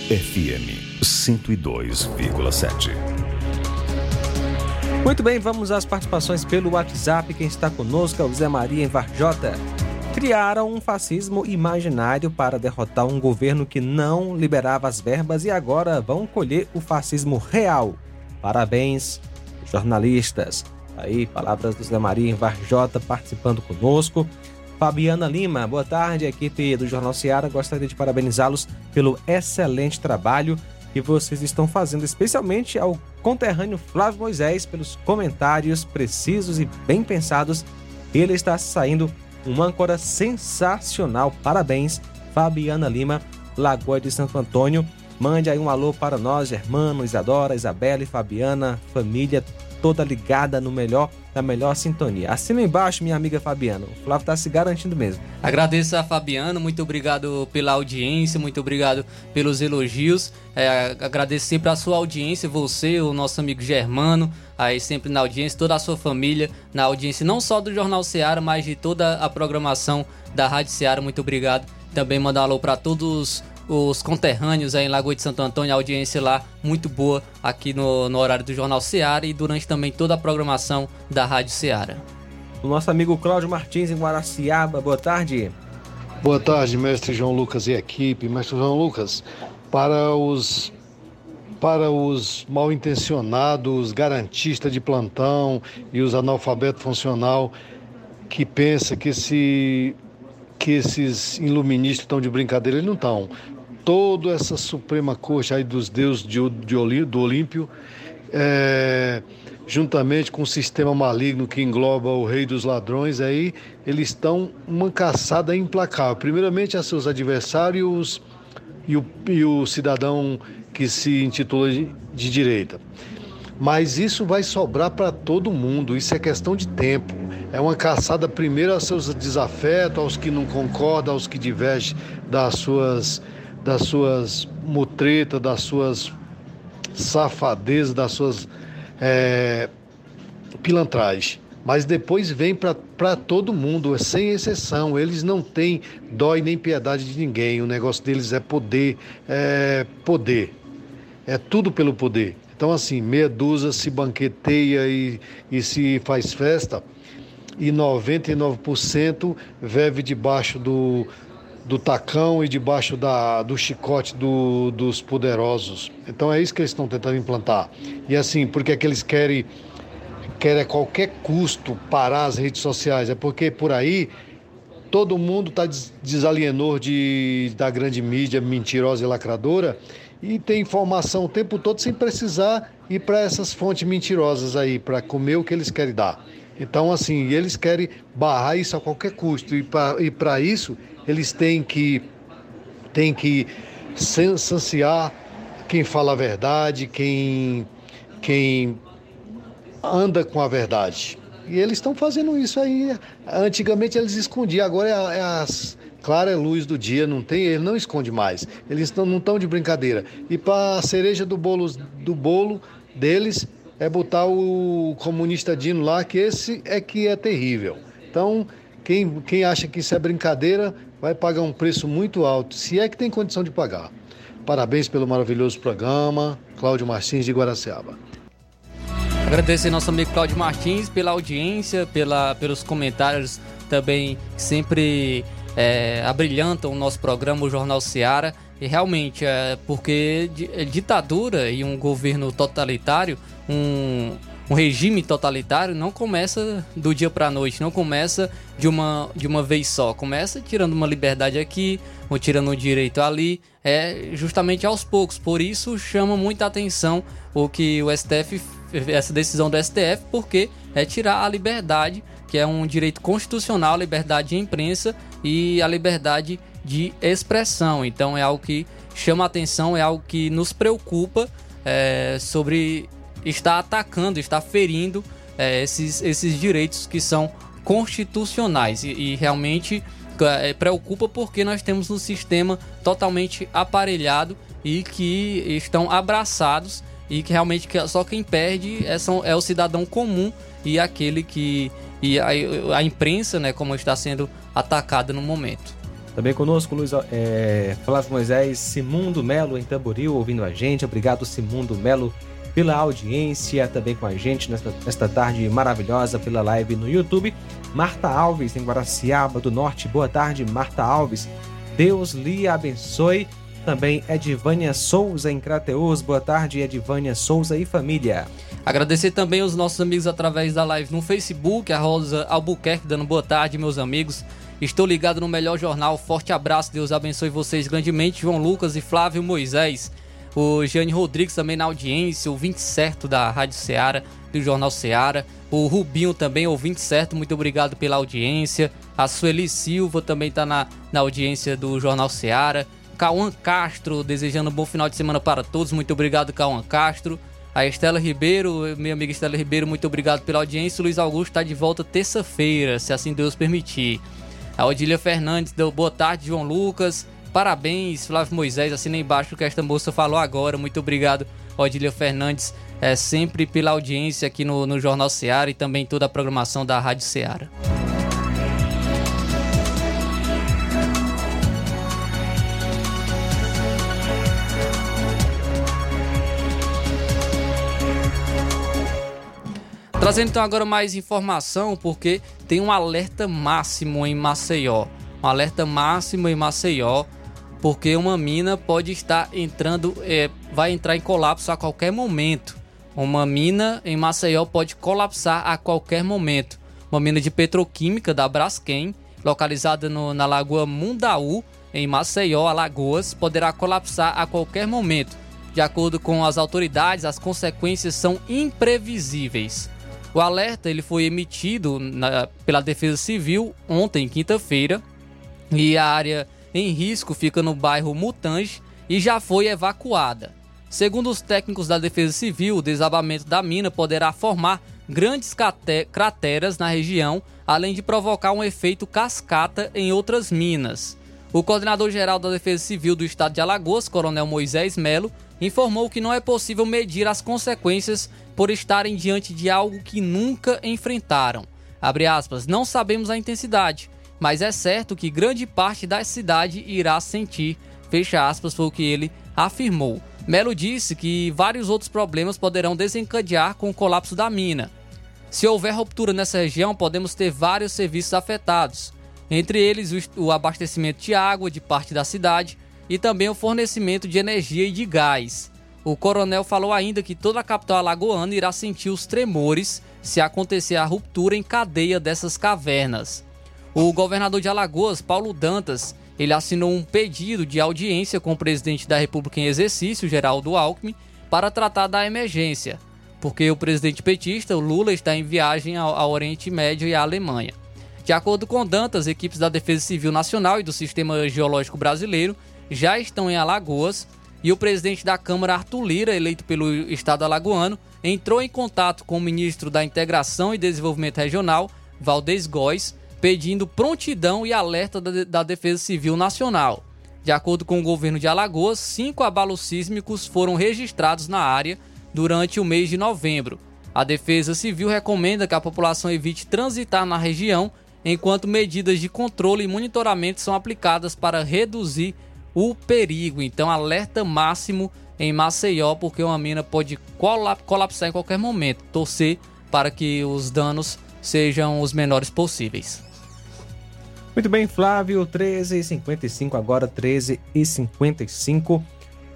FM 102,7. Muito bem, vamos às participações pelo WhatsApp. Quem está conosco é o Zé Maria em Varjota. Criaram um fascismo imaginário para derrotar um governo que não liberava as verbas e agora vão colher o fascismo real. Parabéns, jornalistas. Aí, palavras do Zé Maria Varjota participando conosco. Fabiana Lima, boa tarde, equipe do Jornal Seara. Gostaria de parabenizá-los pelo excelente trabalho que vocês estão fazendo, especialmente ao conterrâneo Flávio Moisés, pelos comentários precisos e bem pensados. Ele está saindo um âncora sensacional. Parabéns, Fabiana Lima, Lagoa de Santo Antônio. Mande aí um alô para nós, Germano, Isadora, Isabela e Fabiana, família toda ligada no melhor, na melhor sintonia. Assina embaixo, minha amiga Fabiana. O Flávio está se garantindo mesmo. Agradeço a Fabiana, muito obrigado pela audiência, muito obrigado pelos elogios. É, agradeço sempre a sua audiência, você, o nosso amigo Germano, aí sempre na audiência, toda a sua família na audiência, não só do Jornal Seara, mas de toda a programação da Rádio Seara. Muito obrigado. Também mandar um alô para todos os conterrâneos aí em Lagoa de Santo Antônio, a audiência lá muito boa aqui no, no horário do Jornal Seara e durante também toda a programação da Rádio Seara. O nosso amigo Cláudio Martins em Guaraciaba, boa tarde. Boa tarde, mestre João Lucas e equipe. Mestre João Lucas, para os para os mal intencionados, garantistas de plantão e os analfabetos funcional que pensa que se que esses iluministas estão de brincadeira, eles não estão toda essa Suprema Corte aí dos deuses de, de, do Olímpio, é, juntamente com o sistema maligno que engloba o rei dos ladrões, aí eles estão uma caçada implacável. Primeiramente a seus adversários e o, e o cidadão que se intitula de, direita. Mas isso vai sobrar para todo mundo, isso é questão de tempo. É uma caçada primeiro aos seus desafetos, aos que não concordam, aos que divergem das suas das suas mutretas, das suas safadezas, das suas é, pilantrais. Mas depois vem para todo mundo, sem exceção. Eles não têm dó e nem piedade de ninguém. O negócio deles é poder, é poder. É tudo pelo poder. Então, assim, dúzia se banqueteia e, e se faz festa, e 99% vive debaixo do, do tacão e debaixo da, do chicote do, dos poderosos. Então é isso que eles estão tentando implantar. E assim, porque é que eles querem, querem a qualquer custo parar as redes sociais? É porque por aí todo mundo está desalienou de, da grande mídia mentirosa e lacradora e tem informação o tempo todo sem precisar ir para essas fontes mentirosas aí, para comer o que eles querem dar. Então, assim, eles querem barrar isso a qualquer custo. E para isso, eles têm que, têm que sanciar quem fala a verdade, quem, quem anda com a verdade. E eles estão fazendo isso aí. Antigamente eles escondiam, agora é, é as clara luz do dia, não tem, ele não esconde mais. Eles não estão de brincadeira. E para a cereja do bolo, do bolo deles é botar o comunista Dino lá, que esse é que é terrível. Então, quem, quem acha que isso é brincadeira vai pagar um preço muito alto, se é que tem condição de pagar. Parabéns pelo maravilhoso programa. Cláudio Martins de Guaraciaba. Agradecer nosso amigo Cláudio Martins pela audiência, pela, pelos comentários também sempre é, abrilhantam o nosso programa, o Jornal Seara. E realmente, é porque ditadura e um governo totalitário, um, um regime totalitário não começa do dia para a noite, não começa de uma, de uma vez só. Começa tirando uma liberdade aqui, ou tirando um direito ali, é justamente aos poucos. Por isso chama muita atenção o que o STF, essa decisão do STF, porque é tirar a liberdade, que é um direito constitucional, a liberdade de imprensa e a liberdade de expressão. Então é algo que chama atenção, é algo que nos preocupa é, sobre estar atacando, estar ferindo é, esses, esses direitos que são constitucionais e, e realmente é, preocupa porque nós temos um sistema totalmente aparelhado e que estão abraçados e que realmente só quem perde é, são, é o cidadão comum e aquele que e a, a imprensa, né, como está sendo atacada no momento. Também conosco, Luiz é, Flávio Moisés, Simundo Melo em Tamboril, ouvindo a gente. Obrigado, Simundo Melo, pela audiência, também com a gente nesta, nesta tarde maravilhosa pela live no YouTube. Marta Alves, em Guaraciaba do Norte. Boa tarde, Marta Alves. Deus lhe abençoe. Também Edivânia Souza, em Crateus. Boa tarde, Edivânia Souza e família. Agradecer também os nossos amigos através da live no Facebook, a Rosa Albuquerque dando boa tarde, meus amigos. Estou ligado no melhor jornal. Forte abraço, Deus abençoe vocês grandemente. João Lucas e Flávio Moisés. O Jane Rodrigues também na audiência, ouvinte certo da Rádio Ceará, do Jornal Ceará. O Rubinho também, ouvinte certo, muito obrigado pela audiência. A Sueli Silva também está na, na audiência do Jornal Ceará. Cauã Castro, desejando um bom final de semana para todos. Muito obrigado, Cauã Castro. A Estela Ribeiro, minha amiga Estela Ribeiro, muito obrigado pela audiência. O Luiz Augusto está de volta terça-feira, se assim Deus permitir. A Odília Fernandes deu boa tarde, João Lucas. Parabéns, Flávio Moisés, assina embaixo o que esta moça falou agora. Muito obrigado, Odília Fernandes, é, sempre pela audiência aqui no, no Jornal Seara e também toda a programação da Rádio Seara. Trazendo então agora mais informação, porque tem um alerta máximo em Maceió. Um alerta máximo em Maceió porque uma mina pode estar entrando, é, vai entrar em colapso a qualquer momento. Uma mina em Maceió pode colapsar a qualquer momento. Uma mina de petroquímica da Braskem, localizada no, na Lagoa Mundaú, em Maceió, Alagoas, poderá colapsar a qualquer momento. De acordo com as autoridades, as consequências são imprevisíveis. O alerta ele foi emitido na, pela Defesa Civil ontem, quinta-feira, e a área em risco fica no bairro Mutange e já foi evacuada. Segundo os técnicos da Defesa Civil, o desabamento da mina poderá formar grandes crateras na região, além de provocar um efeito cascata em outras minas. O coordenador-geral da Defesa Civil do Estado de Alagoas, Coronel Moisés Melo, informou que não é possível medir as consequências por estarem diante de algo que nunca enfrentaram. Aspas, não sabemos a intensidade, mas é certo que grande parte da cidade irá sentir. Fecha aspas, foi o que ele afirmou. Melo disse que vários outros problemas poderão desencadear com o colapso da mina. Se houver ruptura nessa região, podemos ter vários serviços afetados, entre eles o abastecimento de água de parte da cidade e também o fornecimento de energia e de gás. O coronel falou ainda que toda a capital alagoana irá sentir os tremores se acontecer a ruptura em cadeia dessas cavernas. O governador de Alagoas, Paulo Dantas, ele assinou um pedido de audiência com o presidente da República em exercício, Geraldo Alckmin, para tratar da emergência, porque o presidente petista, o Lula, está em viagem ao, Oriente Médio e à Alemanha. De acordo com Dantas, equipes da Defesa Civil Nacional e do Sistema Geológico Brasileiro já estão em Alagoas e o presidente da Câmara, Arthur Lira, eleito pelo estado alagoano, entrou em contato com o ministro da Integração e Desenvolvimento Regional, Valdez Góes, pedindo prontidão e alerta da, Defesa Civil Nacional. De acordo com o governo de Alagoas, cinco abalos sísmicos foram registrados na área durante o mês de novembro. A Defesa Civil recomenda que a população evite transitar na região enquanto medidas de controle e monitoramento são aplicadas para reduzir o perigo. Então, alerta máximo em Maceió, porque uma mina pode colapsar em qualquer momento. Torcer para que os danos sejam os menores possíveis. Muito bem, Flávio, 13h55, agora 13h55.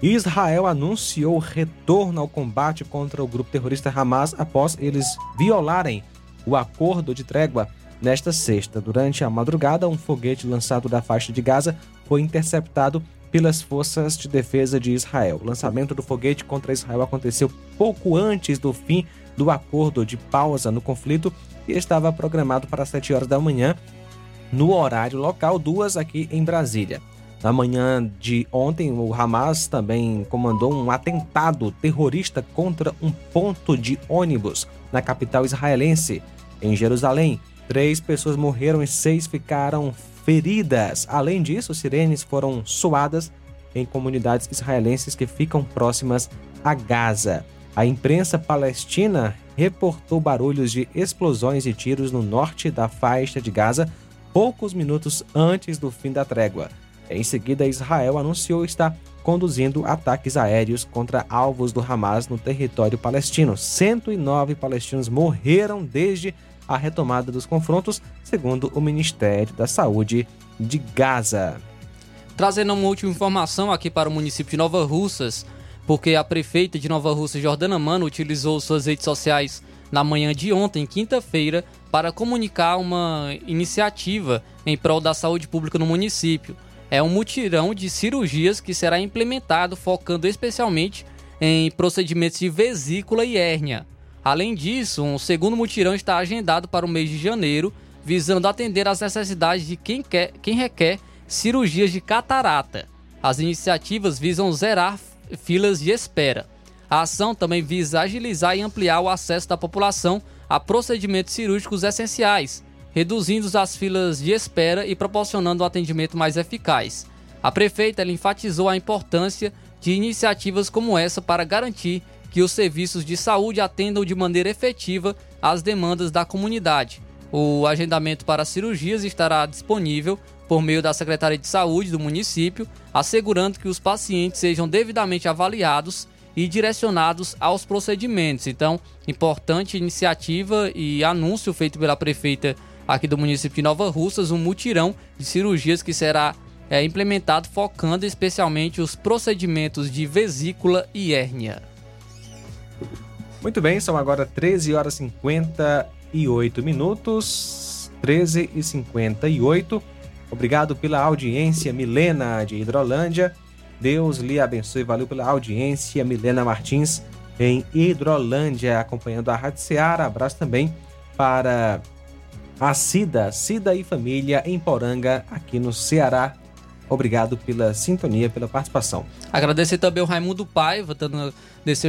Israel anunciou retorno ao combate contra o grupo terrorista Hamas após eles violarem o acordo de trégua nesta sexta. Durante a madrugada, um foguete lançado da faixa de Gaza foi interceptado pelas forças de defesa de Israel. O lançamento do foguete contra Israel aconteceu pouco antes do fim do acordo de pausa no conflito e estava programado para 7 horas da manhã no horário local, duas aqui em Brasília. Na manhã de ontem, o Hamas também comandou um atentado terrorista contra um ponto de ônibus na capital israelense. Em Jerusalém, três pessoas morreram e seis ficaram feridas. Além disso, sirenes foram soadas em comunidades israelenses que ficam próximas a Gaza. A imprensa palestina reportou barulhos de explosões e tiros no norte da faixa de Gaza poucos minutos antes do fim da trégua. Em seguida, Israel anunciou estar conduzindo ataques aéreos contra alvos do Hamas no território palestino. 109 palestinos morreram desde a retomada dos confrontos, segundo o Ministério da Saúde de Gaza. Trazendo uma última informação aqui para o município de Nova Russas, porque a prefeita de Nova Russa, Jordana Mano, utilizou suas redes sociais na manhã de ontem, quinta-feira, para comunicar uma iniciativa em prol da saúde pública no município é um mutirão de cirurgias que será implementado focando especialmente em procedimentos de vesícula e hérnia. Além disso, um segundo mutirão está agendado para o mês de janeiro, visando atender às necessidades de quem, quer, quem requer cirurgias de catarata. As iniciativas visam zerar filas de espera. A ação também visa agilizar e ampliar o acesso da população a procedimentos cirúrgicos essenciais, reduzindo as filas de espera e proporcionando um atendimento mais eficaz. A prefeita enfatizou a importância de iniciativas como essa para garantir que os serviços de saúde atendam de maneira efetiva às demandas da comunidade. O agendamento para cirurgias estará disponível por meio da Secretaria de Saúde do município, assegurando que os pacientes sejam devidamente avaliados e direcionados aos procedimentos. Então, importante iniciativa e anúncio feito pela prefeita aqui do município de Nova Russas um mutirão de cirurgias que será é, implementado focando especialmente os procedimentos de vesícula e hérnia. Muito bem, são agora 13 horas e 58 minutos. 13 e 58. Obrigado pela audiência, Milena de Hidrolândia. Deus lhe abençoe. Valeu pela audiência, Milena Martins, em Hidrolândia, acompanhando a Rádio Seara. Abraço também para a Cida, Cida e família em Poranga, aqui no Ceará. Obrigado pela sintonia, pela participação. Agradecer também ao Raimundo Paiva,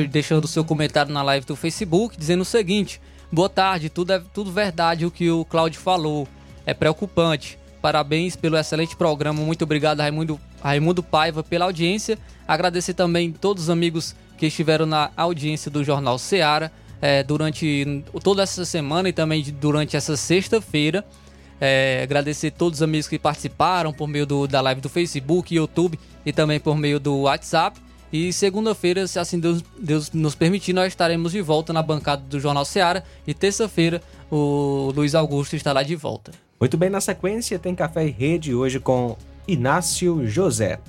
deixando seu comentário na live do Facebook, dizendo o seguinte: Boa tarde, tudo é tudo verdade o que o Cláudio falou. É preocupante. Parabéns pelo excelente programa. Muito obrigado, Raimundo, Raimundo Paiva, pela audiência. Agradecer também todos os amigos que estiveram na audiência do Jornal Ceará é, durante toda essa semana e também durante essa sexta-feira. É, agradecer todos os amigos que participaram por meio do, da live do Facebook, YouTube e também por meio do WhatsApp. E segunda-feira, se assim Deus, Deus, nos permitir, nós estaremos de volta na bancada do Jornal Seara. E terça-feira, o Luiz Augusto estará de volta. Muito bem, na sequência tem Café e Rede hoje com Inácio José.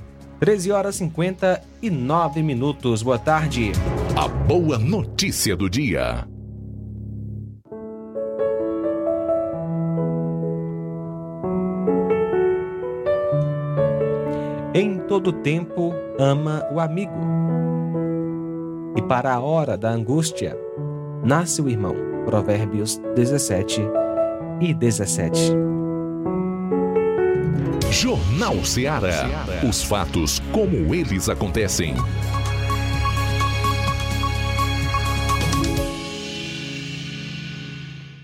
13 horas 59 minutos. Boa tarde. A boa notícia do dia. Em todo tempo ama o amigo. E para a hora da angústia nasce o irmão. Provérbios 17 e 17. Jornal Ceará. Os fatos como eles acontecem.